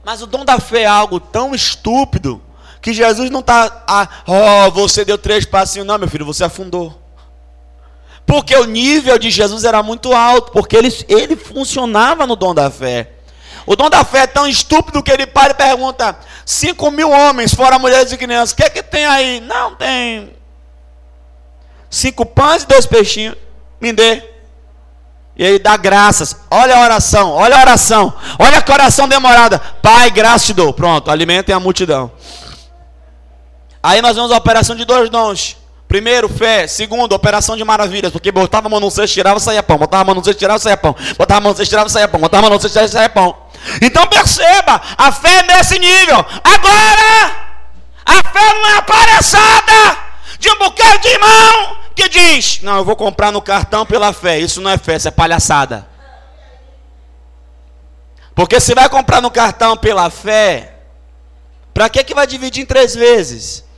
Mas o dom da fé é algo tão estúpido que Jesus não está. Ah, oh, você deu três passinhos. Não, meu filho, você afundou. Porque o nível de Jesus era muito alto, porque ele, ele funcionava no dom da fé. O dom da fé é tão estúpido que ele para e pergunta: 5 mil homens, fora mulheres e crianças, o que é que tem aí? Não, tem cinco pães e dois peixinhos. Me dê. E ele dá graças. Olha a oração, olha a oração. Olha a oração demorada. Pai, graça te dou. Pronto, alimentem a multidão. Aí nós vemos a operação de dois dons. Primeiro, fé. Segundo, operação de maravilhas. Porque botava a mão no cesto, tirava, saía pão. Botava a mão no cesto, tirava, saía pão. Botava a mão no cesto, tirava, saía pão. Botava a mão no cesto, tirava, saía pão. Então perceba, a fé é nesse nível. Agora, a fé não é a palhaçada de um bocado de irmão que diz: Não, eu vou comprar no cartão pela fé. Isso não é fé, isso é palhaçada. Porque se vai comprar no cartão pela fé, para que, que vai dividir em três vezes?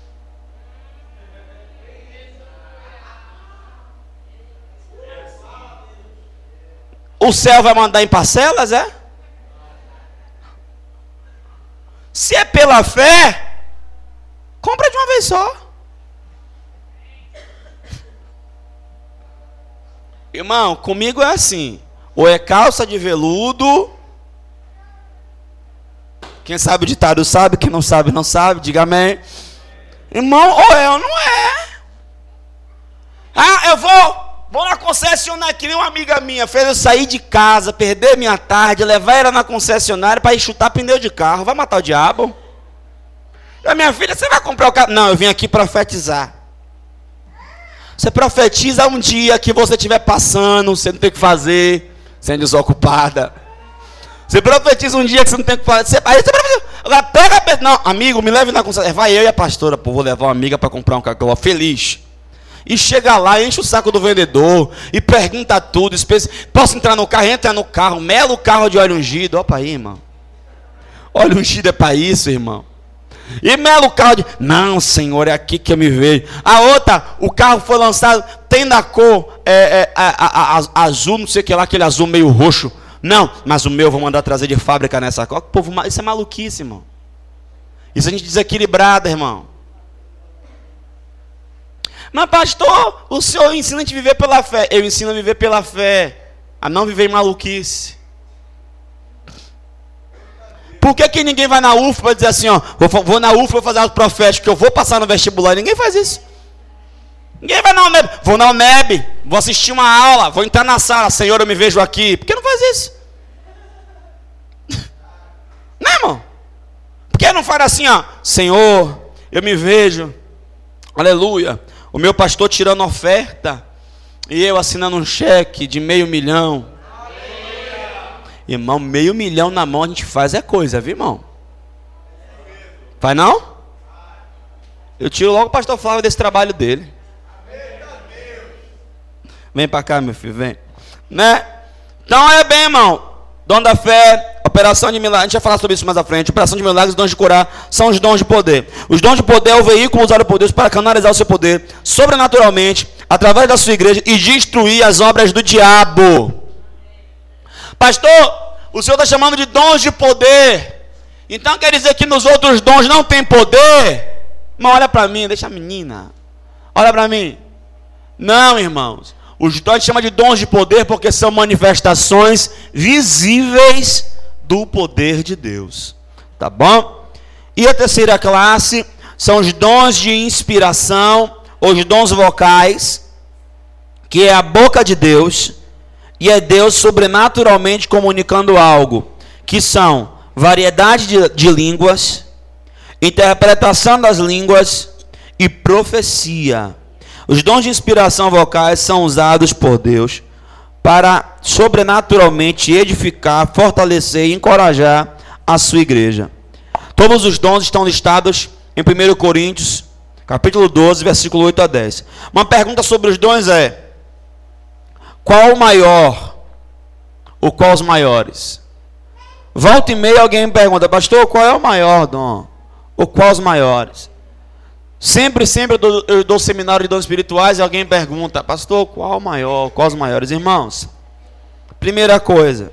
O céu vai mandar em parcelas, é? Se é pela fé, compra de uma vez só. Irmão, comigo é assim: ou é calça de veludo. Quem sabe o ditado sabe, quem não sabe, não sabe, diga amém. Irmão, ou é ou não é. Ah, eu vou Vou na concessionária, que nem uma amiga minha fez eu sair de casa, perder minha tarde, levar ela na concessionária para ir chutar pneu de carro. Vai matar o diabo? A minha filha, você vai comprar o carro? Não, eu vim aqui profetizar. Você profetiza um dia que você estiver passando, você não tem o que fazer, sendo desocupada. Você profetiza um dia que você não tem o que fazer. Você, aí você profetiza, pega, não, amigo, me leve na consulta. Vai eu e a pastora, pô, vou levar uma amiga para comprar um cacau feliz. E chega lá, enche o saco do vendedor e pergunta tudo. Posso entrar no carro? Entra no carro, mela o carro de óleo ungido. Opa aí, irmão. Óleo ungido é para isso, irmão. E mela o carro de. Não, senhor, é aqui que eu me vejo. A outra, o carro foi lançado, tem da cor é, é, a, a, a, azul, não sei o que lá, aquele azul meio roxo. Não, mas o meu vou mandar trazer de fábrica nessa cor. Povo, isso é maluquice, irmão. Isso a gente desequilibrada, irmão. Mas, pastor, o senhor ensina a gente viver pela fé. Eu ensino a viver pela fé, a não viver em maluquice. Por que, que ninguém vai na UF para dizer assim, ó, vou, vou na UF para fazer algo profético, que eu vou passar no vestibular? Ninguém faz isso. Ninguém vai na UNEB. Vou na UNEB, vou assistir uma aula, vou entrar na sala, Senhor, eu me vejo aqui. Por que não faz isso? Não, irmão? Por que não faz assim, ó, Senhor, eu me vejo, aleluia, o meu pastor tirando oferta e eu assinando um cheque de meio milhão. Irmão, meio milhão na mão a gente faz é coisa, viu, irmão? Faz não? Eu tiro logo o pastor Flávio desse trabalho dele. Vem para cá, meu filho, vem. Né? Então é bem, irmão. Dom da fé, operação de milagres, a gente vai falar sobre isso mais à frente. Operação de milagres, dons de curar, são os dons de poder. Os dons de poder é o veículo usado por Deus para canalizar o seu poder sobrenaturalmente, através da sua igreja e destruir as obras do diabo. Pastor, o Senhor está chamando de dons de poder. Então quer dizer que nos outros dons não tem poder? Mas olha para mim, deixa a menina. Olha para mim. Não, irmãos. Os dons chama de dons de poder porque são manifestações visíveis do poder de Deus. Tá bom? E a terceira classe são os dons de inspiração, os dons vocais, que é a boca de Deus, e é Deus sobrenaturalmente comunicando algo, que são variedade de, de línguas, interpretação das línguas e profecia. Os dons de inspiração vocais são usados por Deus para sobrenaturalmente edificar, fortalecer e encorajar a sua igreja. Todos os dons estão listados em 1 Coríntios, capítulo 12, versículo 8 a 10. Uma pergunta sobre os dons é: qual o maior? Ou qual os maiores? Volta e meia alguém me pergunta, pastor, qual é o maior dom? Ou qual os maiores? Sempre, sempre eu dou, eu dou seminário de dons espirituais e alguém pergunta, pastor, qual o maior, quais os maiores? Irmãos, primeira coisa,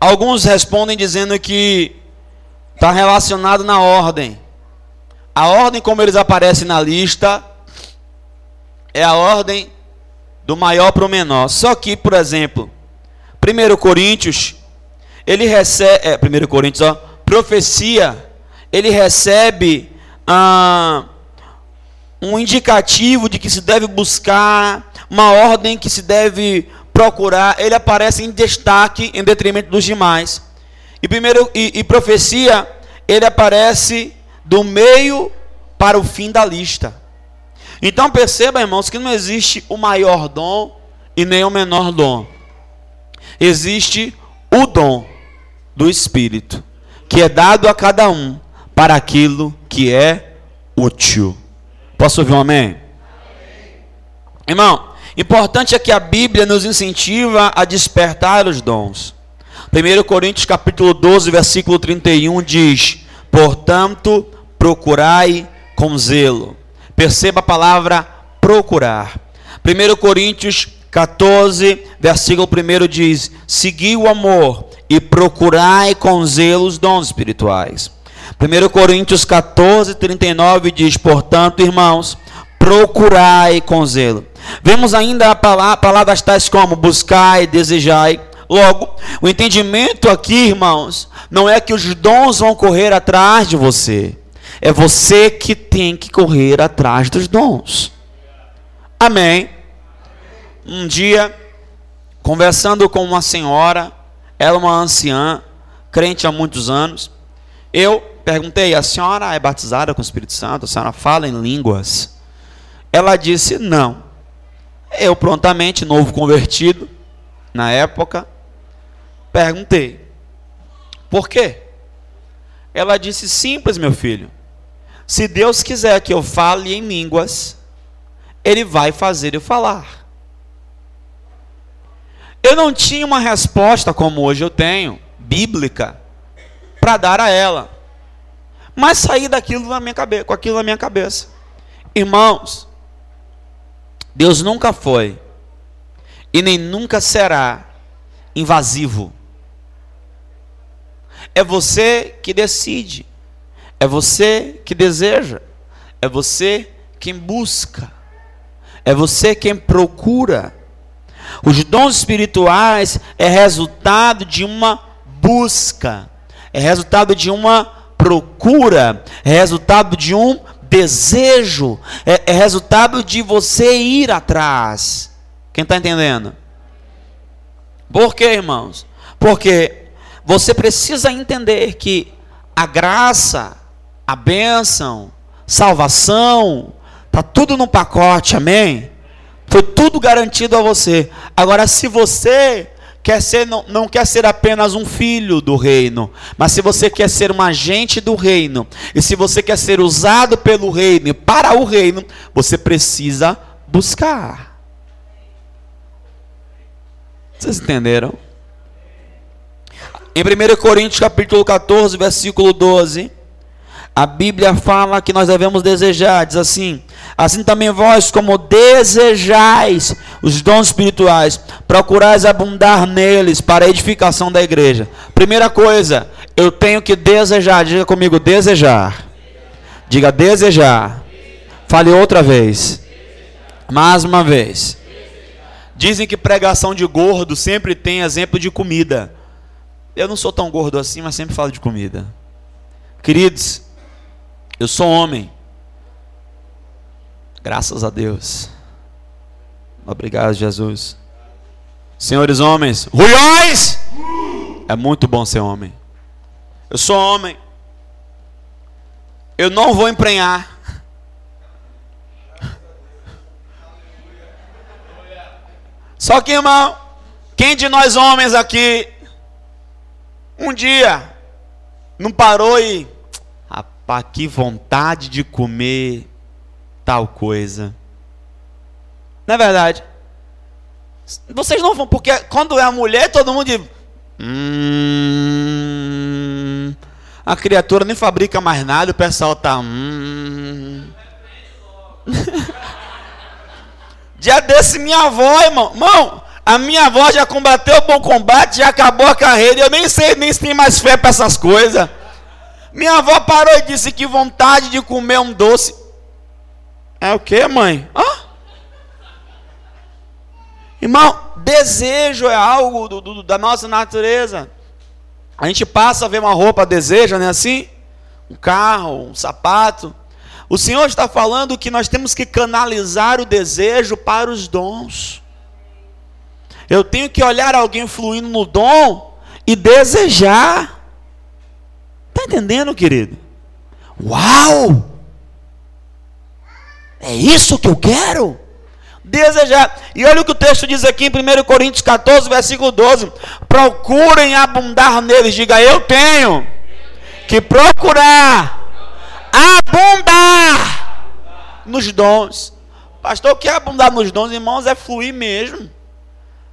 alguns respondem dizendo que está relacionado na ordem. A ordem como eles aparecem na lista é a ordem do maior para o menor. Só que, por exemplo, 1 Coríntios, ele recebe, é, 1 Coríntios, ó, profecia, ele recebe ah, um indicativo de que se deve buscar, uma ordem que se deve procurar, ele aparece em destaque em detrimento dos demais. E primeiro e, e profecia, ele aparece do meio para o fim da lista. Então perceba, irmãos, que não existe o maior dom e nem o menor dom. Existe o dom do Espírito, que é dado a cada um para aquilo que é útil. Posso ouvir um amém? amém? Irmão, importante é que a Bíblia nos incentiva a despertar os dons. 1 Coríntios capítulo 12, versículo 31 diz: Portanto, procurai com zelo. Perceba a palavra procurar. 1 Coríntios 14, versículo 1 diz: Segui o amor e procurai com zelo os dons espirituais. 1 Coríntios 14, 39 diz: Portanto, irmãos, procurai com zelo. Vemos ainda a palavra, palavras tais como buscai, desejai. Logo, o entendimento aqui, irmãos, não é que os dons vão correr atrás de você. É você que tem que correr atrás dos dons. Amém. Um dia, conversando com uma senhora, ela é uma anciã, crente há muitos anos, eu perguntei: a senhora é batizada com o Espírito Santo? A senhora fala em línguas? Ela disse não. Eu prontamente, novo convertido, na época, perguntei: Por quê? Ela disse: Simples, meu filho. Se Deus quiser que eu fale em línguas, Ele vai fazer eu falar. Eu não tinha uma resposta como hoje eu tenho, bíblica, para dar a ela. Mas saí daquilo na minha cabeça, com aquilo na minha cabeça. Irmãos, Deus nunca foi e nem nunca será invasivo. É você que decide, é você que deseja, é você quem busca, é você quem procura. Os dons espirituais é resultado de uma busca, é resultado de uma procura, é resultado de um desejo, é, é resultado de você ir atrás. Quem está entendendo? Por quê, irmãos? Porque você precisa entender que a graça, a bênção, salvação, está tudo no pacote, amém? Foi tudo garantido a você. Agora, se você quer ser, não, não quer ser apenas um filho do reino, mas se você quer ser um agente do reino, e se você quer ser usado pelo reino e para o reino, você precisa buscar. Vocês entenderam? Em 1 Coríntios capítulo 14, versículo 12, a Bíblia fala que nós devemos desejar, diz assim: assim também vós, como desejais os dons espirituais, procurais abundar neles para a edificação da igreja. Primeira coisa, eu tenho que desejar, diga comigo, desejar. Diga desejar. Fale outra vez. Mais uma vez. Dizem que pregação de gordo sempre tem exemplo de comida. Eu não sou tão gordo assim, mas sempre falo de comida. Queridos, eu sou homem. Graças a Deus. Obrigado, Jesus. Senhores homens, ruiões! É muito bom ser homem. Eu sou homem. Eu não vou emprenhar. Só que, irmão, quem de nós homens aqui um dia não parou e Pá, que vontade de comer tal coisa. Não é verdade? Vocês não vão, porque quando é a mulher, todo mundo. Hum, a criatura nem fabrica mais nada, o pessoal tá. Hum. Dia desse, minha avó, irmão. Irmão, a minha avó já combateu o bom combate, já acabou a carreira. Eu nem sei nem se tem mais fé para essas coisas. Minha avó parou e disse que vontade de comer um doce. É o que, mãe? Hã? Irmão, desejo é algo do, do, da nossa natureza. A gente passa a ver uma roupa, deseja, não é assim? Um carro, um sapato. O Senhor está falando que nós temos que canalizar o desejo para os dons. Eu tenho que olhar alguém fluindo no dom e desejar. Está entendendo, querido? Uau! É isso que eu quero? Desejar. E olha o que o texto diz aqui em 1 Coríntios 14, versículo 12: Procurem abundar neles. Diga, eu tenho que procurar abundar nos dons. Pastor, o que é abundar nos dons, irmãos? É fluir mesmo.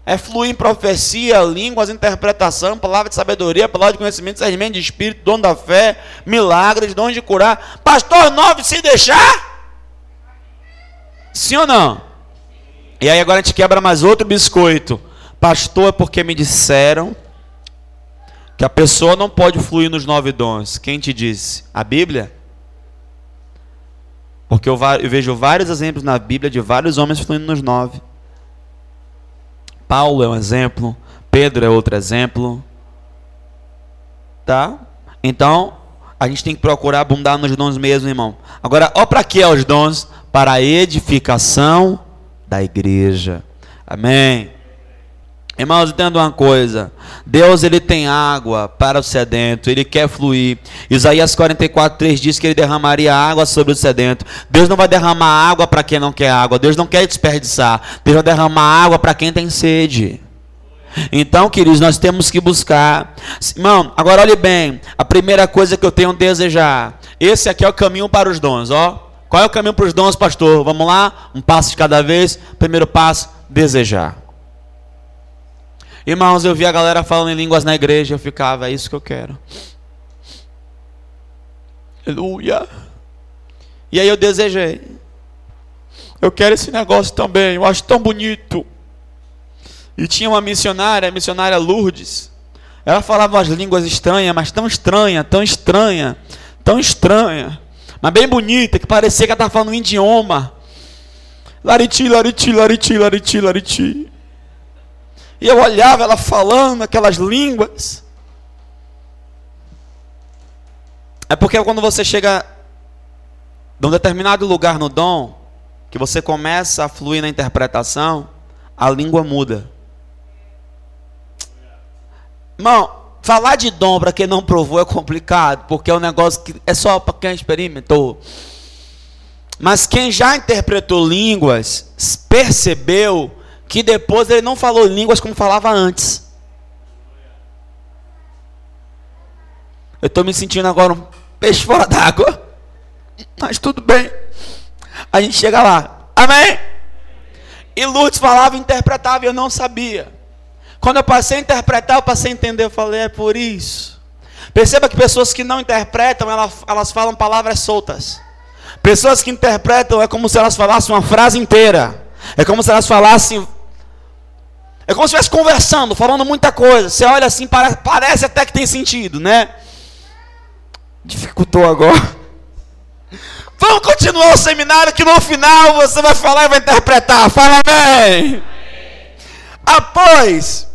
É fluir em profecia, línguas, interpretação, palavra de sabedoria, palavra de conhecimento, discernimento de espírito, dom da fé, milagres, dom de curar. Pastor, nove se deixar? Sim ou não? E aí agora a gente quebra mais outro biscoito. Pastor, é porque me disseram que a pessoa não pode fluir nos nove dons. Quem te disse? A Bíblia? Porque eu vejo vários exemplos na Bíblia de vários homens fluindo nos nove. Paulo é um exemplo, Pedro é outro exemplo. Tá? Então, a gente tem que procurar abundar nos dons mesmo, irmão. Agora, ó para que é os dons? Para a edificação da igreja. Amém. Irmãos, entenda uma coisa. Deus ele tem água para o sedento, ele quer fluir. Isaías 44, 3 diz que ele derramaria água sobre o sedento. Deus não vai derramar água para quem não quer água. Deus não quer desperdiçar. Deus vai derramar água para quem tem sede. Então, queridos, nós temos que buscar. Irmão, agora olhe bem. A primeira coisa que eu tenho a desejar. Esse aqui é o caminho para os dons, ó. Qual é o caminho para os dons, pastor? Vamos lá? Um passo de cada vez. Primeiro passo, desejar. Irmãos, eu vi a galera falando em línguas na igreja, eu ficava, é isso que eu quero. Aleluia. E aí eu desejei. Eu quero esse negócio também, eu acho tão bonito. E tinha uma missionária, a missionária Lourdes. Ela falava umas línguas estranhas, mas tão estranha, tão estranha, tão estranha. Mas bem bonita, que parecia que ela estava falando um idioma. Lariti, lariti, lariti, lariti, lariti. E eu olhava ela falando aquelas línguas. É porque quando você chega de um determinado lugar no dom, que você começa a fluir na interpretação, a língua muda. Irmão, falar de dom para quem não provou é complicado, porque é um negócio que é só para quem experimentou. Mas quem já interpretou línguas, percebeu que depois ele não falou línguas como falava antes. Eu estou me sentindo agora um peixe fora d'água. Mas tudo bem. A gente chega lá. Amém? E Lourdes falava, interpretava e eu não sabia. Quando eu passei a interpretar, eu passei a entender. Eu falei, é por isso. Perceba que pessoas que não interpretam, elas, elas falam palavras soltas. Pessoas que interpretam é como se elas falassem uma frase inteira. É como se elas falassem é como se estivesse conversando, falando muita coisa. Você olha assim, parece, parece até que tem sentido, né? Dificultou agora. Vamos continuar o seminário que no final você vai falar e vai interpretar. Fala bem. Após.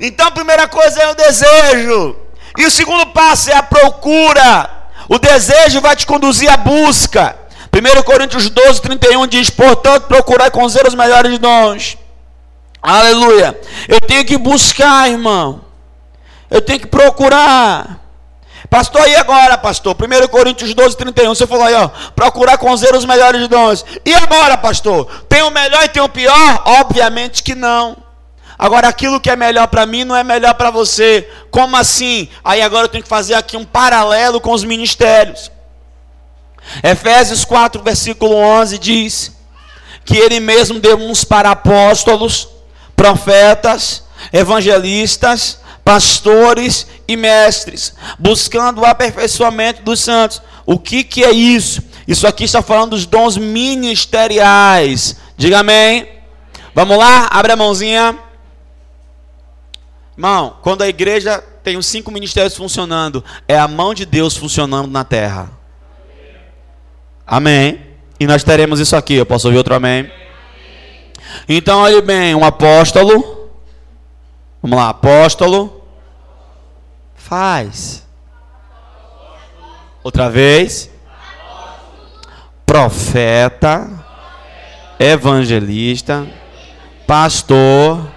Então a primeira coisa é o desejo. E o segundo passo é a procura. O desejo vai te conduzir à busca. 1 Coríntios 12, 31 diz: Portanto, procurai com zelo os melhores dons Aleluia. Eu tenho que buscar, irmão. Eu tenho que procurar. Pastor, e agora, pastor? 1 Coríntios 12, 31. Você falou aí, ó. Procurar com zelo os melhores dons. E agora, pastor? Tem o melhor e tem o pior? Obviamente que não. Agora, aquilo que é melhor para mim não é melhor para você. Como assim? Aí agora eu tenho que fazer aqui um paralelo com os ministérios. Efésios 4, versículo 11 diz que ele mesmo deu uns para apóstolos profetas, evangelistas, pastores e mestres, buscando o aperfeiçoamento dos santos. O que, que é isso? Isso aqui está falando dos dons ministeriais. Diga amém. Vamos lá, abre a mãozinha. Irmão, quando a igreja tem os cinco ministérios funcionando, é a mão de Deus funcionando na terra. Amém. E nós teremos isso aqui. Eu posso ouvir outro amém? Então, olhe bem, um apóstolo. Vamos lá, apóstolo. Faz. Outra vez. Profeta. Evangelista. Pastor.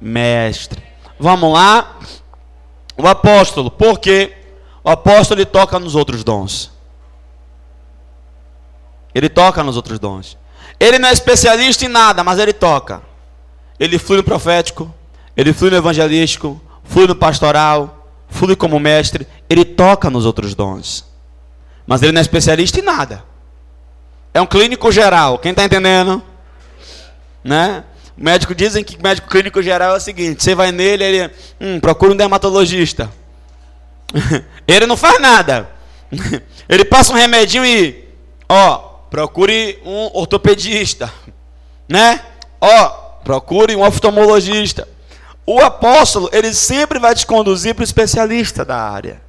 Mestre. Vamos lá. O apóstolo, porque o apóstolo ele toca nos outros dons. Ele toca nos outros dons. Ele não é especialista em nada, mas ele toca. Ele flui no profético, ele flui no evangelístico, flui no pastoral, flui como mestre. Ele toca nos outros dons. Mas ele não é especialista em nada. É um clínico geral. Quem está entendendo? Né? O médico dizem que médico clínico geral é o seguinte: você vai nele, ele hum, procura um dermatologista. ele não faz nada. ele passa um remedinho e, ó, procure um ortopedista, né? Ó, procure um oftalmologista. O apóstolo, ele sempre vai te conduzir para o especialista da área.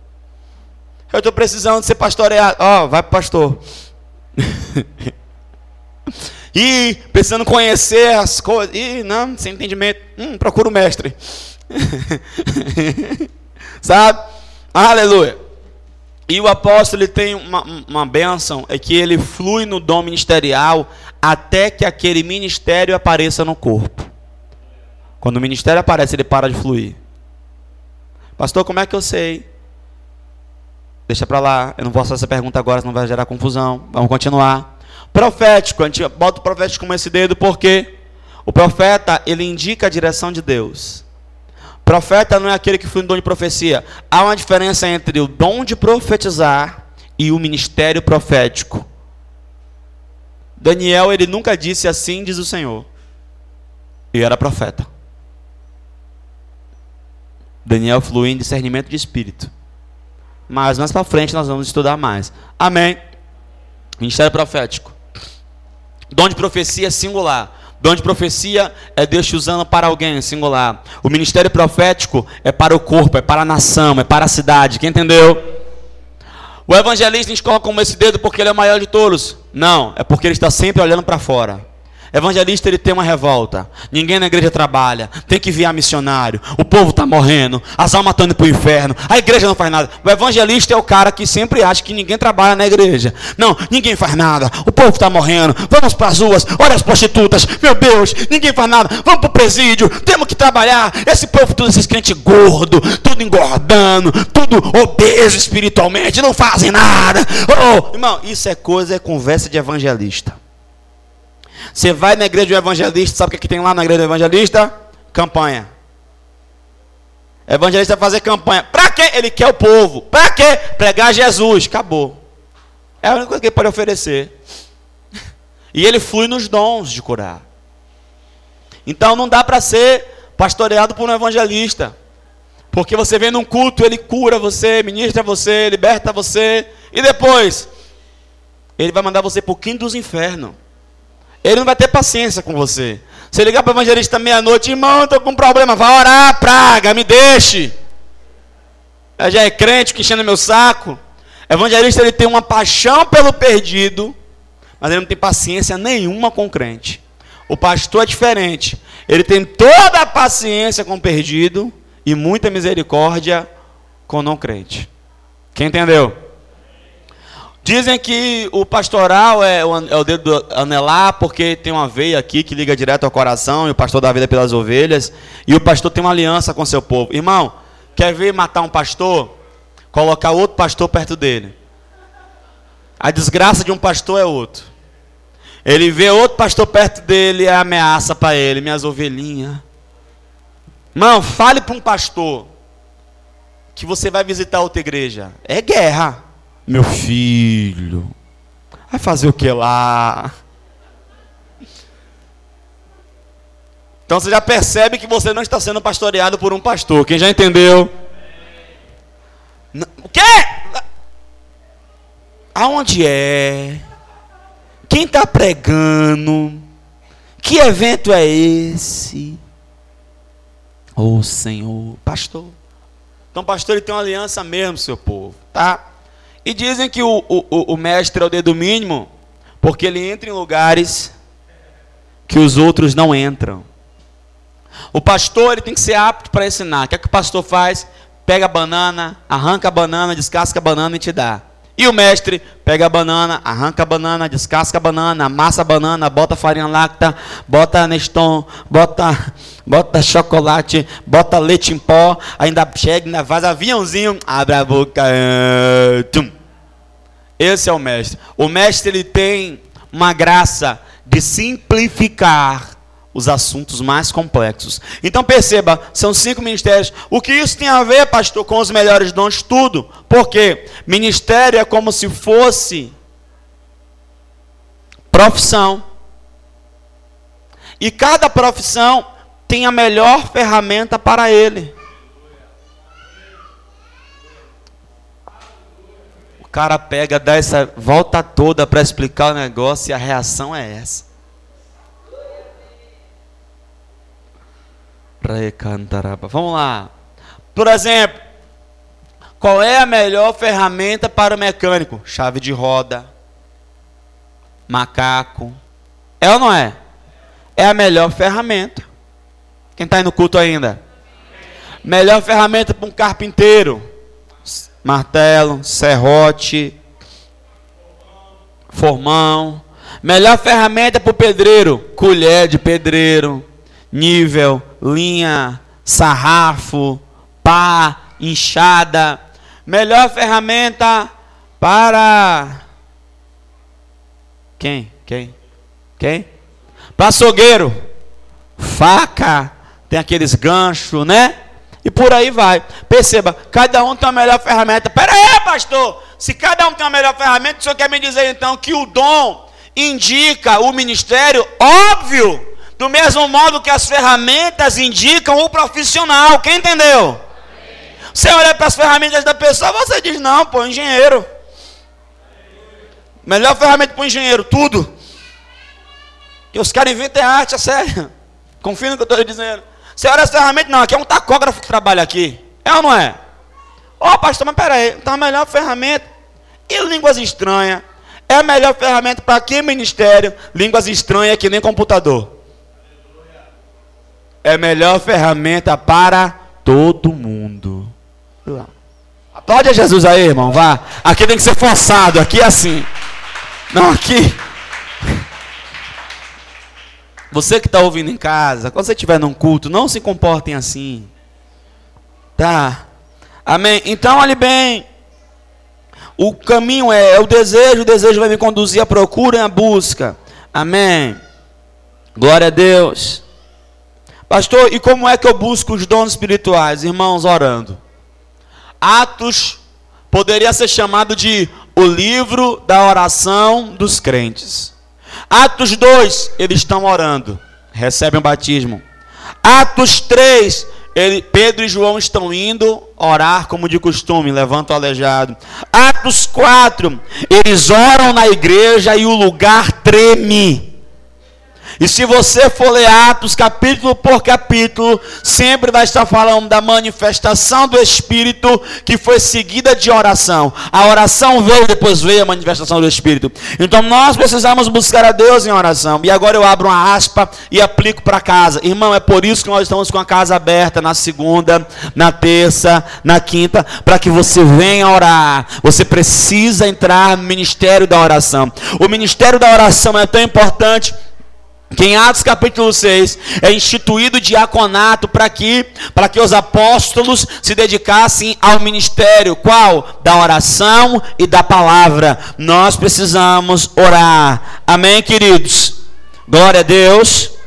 Eu estou precisando ser pastoreado. Ó, vai para o pastor. e precisando conhecer as coisas. E não, sem entendimento. Hum, procura o mestre. Sabe? Aleluia. E o apóstolo tem uma, uma bênção, é que ele flui no dom ministerial até que aquele ministério apareça no corpo. Quando o ministério aparece, ele para de fluir. Pastor, como é que eu sei? Deixa para lá, eu não posso fazer essa pergunta agora, senão vai gerar confusão. Vamos continuar. Profético, a gente bota o profético como esse dedo porque o profeta, ele indica a direção de Deus. Profeta não é aquele que flui no dom de profecia. Há uma diferença entre o dom de profetizar e o ministério profético. Daniel, ele nunca disse assim, diz o Senhor. E era profeta. Daniel fluiu em discernimento de espírito. Mas mais para frente nós vamos estudar mais. Amém. Ministério profético. Dom de profecia singular. Dom de profecia é Deus te usando para alguém singular. O ministério profético é para o corpo, é para a nação, é para a cidade. Quem entendeu? O evangelista a gente coloca como esse dedo porque ele é o maior de todos. Não, é porque ele está sempre olhando para fora. Evangelista ele tem uma revolta. Ninguém na igreja trabalha. Tem que enviar missionário. O povo está morrendo. As almas estão indo para o inferno. A igreja não faz nada. O evangelista é o cara que sempre acha que ninguém trabalha na igreja. Não, ninguém faz nada. O povo está morrendo. Vamos para as ruas. Olha as prostitutas. Meu Deus, ninguém faz nada. Vamos para o presídio. Temos que trabalhar. Esse povo, todos esses crentes gordo, tudo engordando, tudo obeso espiritualmente, não fazem nada. Oh, irmão, isso é coisa, é conversa de evangelista. Você vai na igreja do evangelista, sabe o que, tem lá na igreja do evangelista? Campanha. Evangelista fazer campanha. Para quê? Ele quer o povo. Para quê? Pregar Jesus. Acabou. É a única coisa que ele pode oferecer. E ele flui nos dons de curar. Então não dá para ser pastoreado por um evangelista. Porque você vem num culto, ele cura você, ministra você, liberta você. E depois, ele vai mandar você para o quinto dos infernos. Ele não vai ter paciência com você. Você ligar para o evangelista meia-noite, irmão, estou com um problema, vai orar, praga, me deixe. Ele já é crente, que enchendo meu saco. Evangelista ele tem uma paixão pelo perdido, mas ele não tem paciência nenhuma com o crente. O pastor é diferente. Ele tem toda a paciência com o perdido e muita misericórdia com o não crente. Quem entendeu? Dizem que o pastoral é o, é o dedo anelar, porque tem uma veia aqui que liga direto ao coração, e o pastor dá vida pelas ovelhas, e o pastor tem uma aliança com seu povo. Irmão, quer ver matar um pastor? Colocar outro pastor perto dele. A desgraça de um pastor é outro. Ele vê outro pastor perto dele é ameaça para ele, minhas ovelhinhas. Irmão, fale para um pastor que você vai visitar outra igreja. É guerra. Meu filho, vai fazer o que lá? Então você já percebe que você não está sendo pastoreado por um pastor. Quem já entendeu? O quê? Aonde é? Quem está pregando? Que evento é esse? Oh Senhor, pastor. Então, pastor, ele tem uma aliança mesmo, seu povo, tá? E dizem que o, o, o mestre é o dedo mínimo, porque ele entra em lugares que os outros não entram. O pastor ele tem que ser apto para ensinar. O que é que o pastor faz? Pega a banana, arranca a banana, descasca a banana e te dá. E o mestre pega a banana, arranca a banana, descasca a banana, amassa a banana, bota farinha láctea, bota Neston, bota, bota chocolate, bota leite em pó, ainda chega, ainda faz aviãozinho, abre a boca, tum. Esse é o mestre. O mestre ele tem uma graça de simplificar os assuntos mais complexos. Então perceba, são cinco ministérios. O que isso tem a ver, pastor, com os melhores dons? Tudo. Porque ministério é como se fosse profissão. E cada profissão tem a melhor ferramenta para ele. Cara pega, dá essa volta toda para explicar o negócio e a reação é essa. Vamos lá. Por exemplo, qual é a melhor ferramenta para o mecânico? Chave de roda, macaco. É ou não é? É a melhor ferramenta. Quem está aí no culto ainda? Melhor ferramenta para um carpinteiro martelo, serrote, formão. Melhor ferramenta para o pedreiro: colher de pedreiro, nível, linha, sarrafo, pá, inchada. Melhor ferramenta para quem? Quem? Quem? Para açougueiro, faca, tem aqueles ganchos, né? E por aí vai. Perceba, cada um tem a melhor ferramenta. Pera aí, pastor. Se cada um tem a melhor ferramenta, o senhor quer me dizer então que o dom indica o ministério? Óbvio! Do mesmo modo que as ferramentas indicam o profissional. Quem entendeu? Você olha para as ferramentas da pessoa, você diz: não, pô, engenheiro. Melhor ferramenta para o engenheiro, tudo. E os caras inventam arte, é sério. Confia no que eu estou dizendo. Você olha as ferramentas, não, aqui é um tacógrafo que trabalha aqui. É ou não é? Ó, oh, pastor, mas peraí, então a melhor ferramenta. E línguas estranhas? É a melhor ferramenta para que ministério? Línguas estranhas que nem computador. É a melhor ferramenta para todo mundo. Aplaude a Jesus aí, irmão, vá. Aqui tem que ser forçado, aqui é assim. Não, aqui. Você que está ouvindo em casa, quando você estiver num culto, não se comportem assim. Tá? Amém? Então, olhe bem. O caminho é, é o desejo, o desejo vai me conduzir à procura e à busca. Amém? Glória a Deus. Pastor, e como é que eu busco os dons espirituais? Irmãos, orando. Atos poderia ser chamado de o livro da oração dos crentes. Atos 2, eles estão orando, recebem o batismo. Atos 3, ele, Pedro e João estão indo orar como de costume, levantam o aleijado. Atos 4, eles oram na igreja e o lugar treme. E se você for ler Atos capítulo por capítulo, sempre vai estar falando da manifestação do Espírito que foi seguida de oração. A oração veio, depois veio a manifestação do Espírito. Então nós precisamos buscar a Deus em oração. E agora eu abro uma aspa e aplico para casa. Irmão, é por isso que nós estamos com a casa aberta na segunda, na terça, na quinta, para que você venha orar. Você precisa entrar no ministério da oração. O ministério da oração é tão importante que em Atos capítulo 6 é instituído diaconato para que para que os apóstolos se dedicassem ao ministério qual da oração e da palavra. Nós precisamos orar. Amém, queridos. Glória a Deus.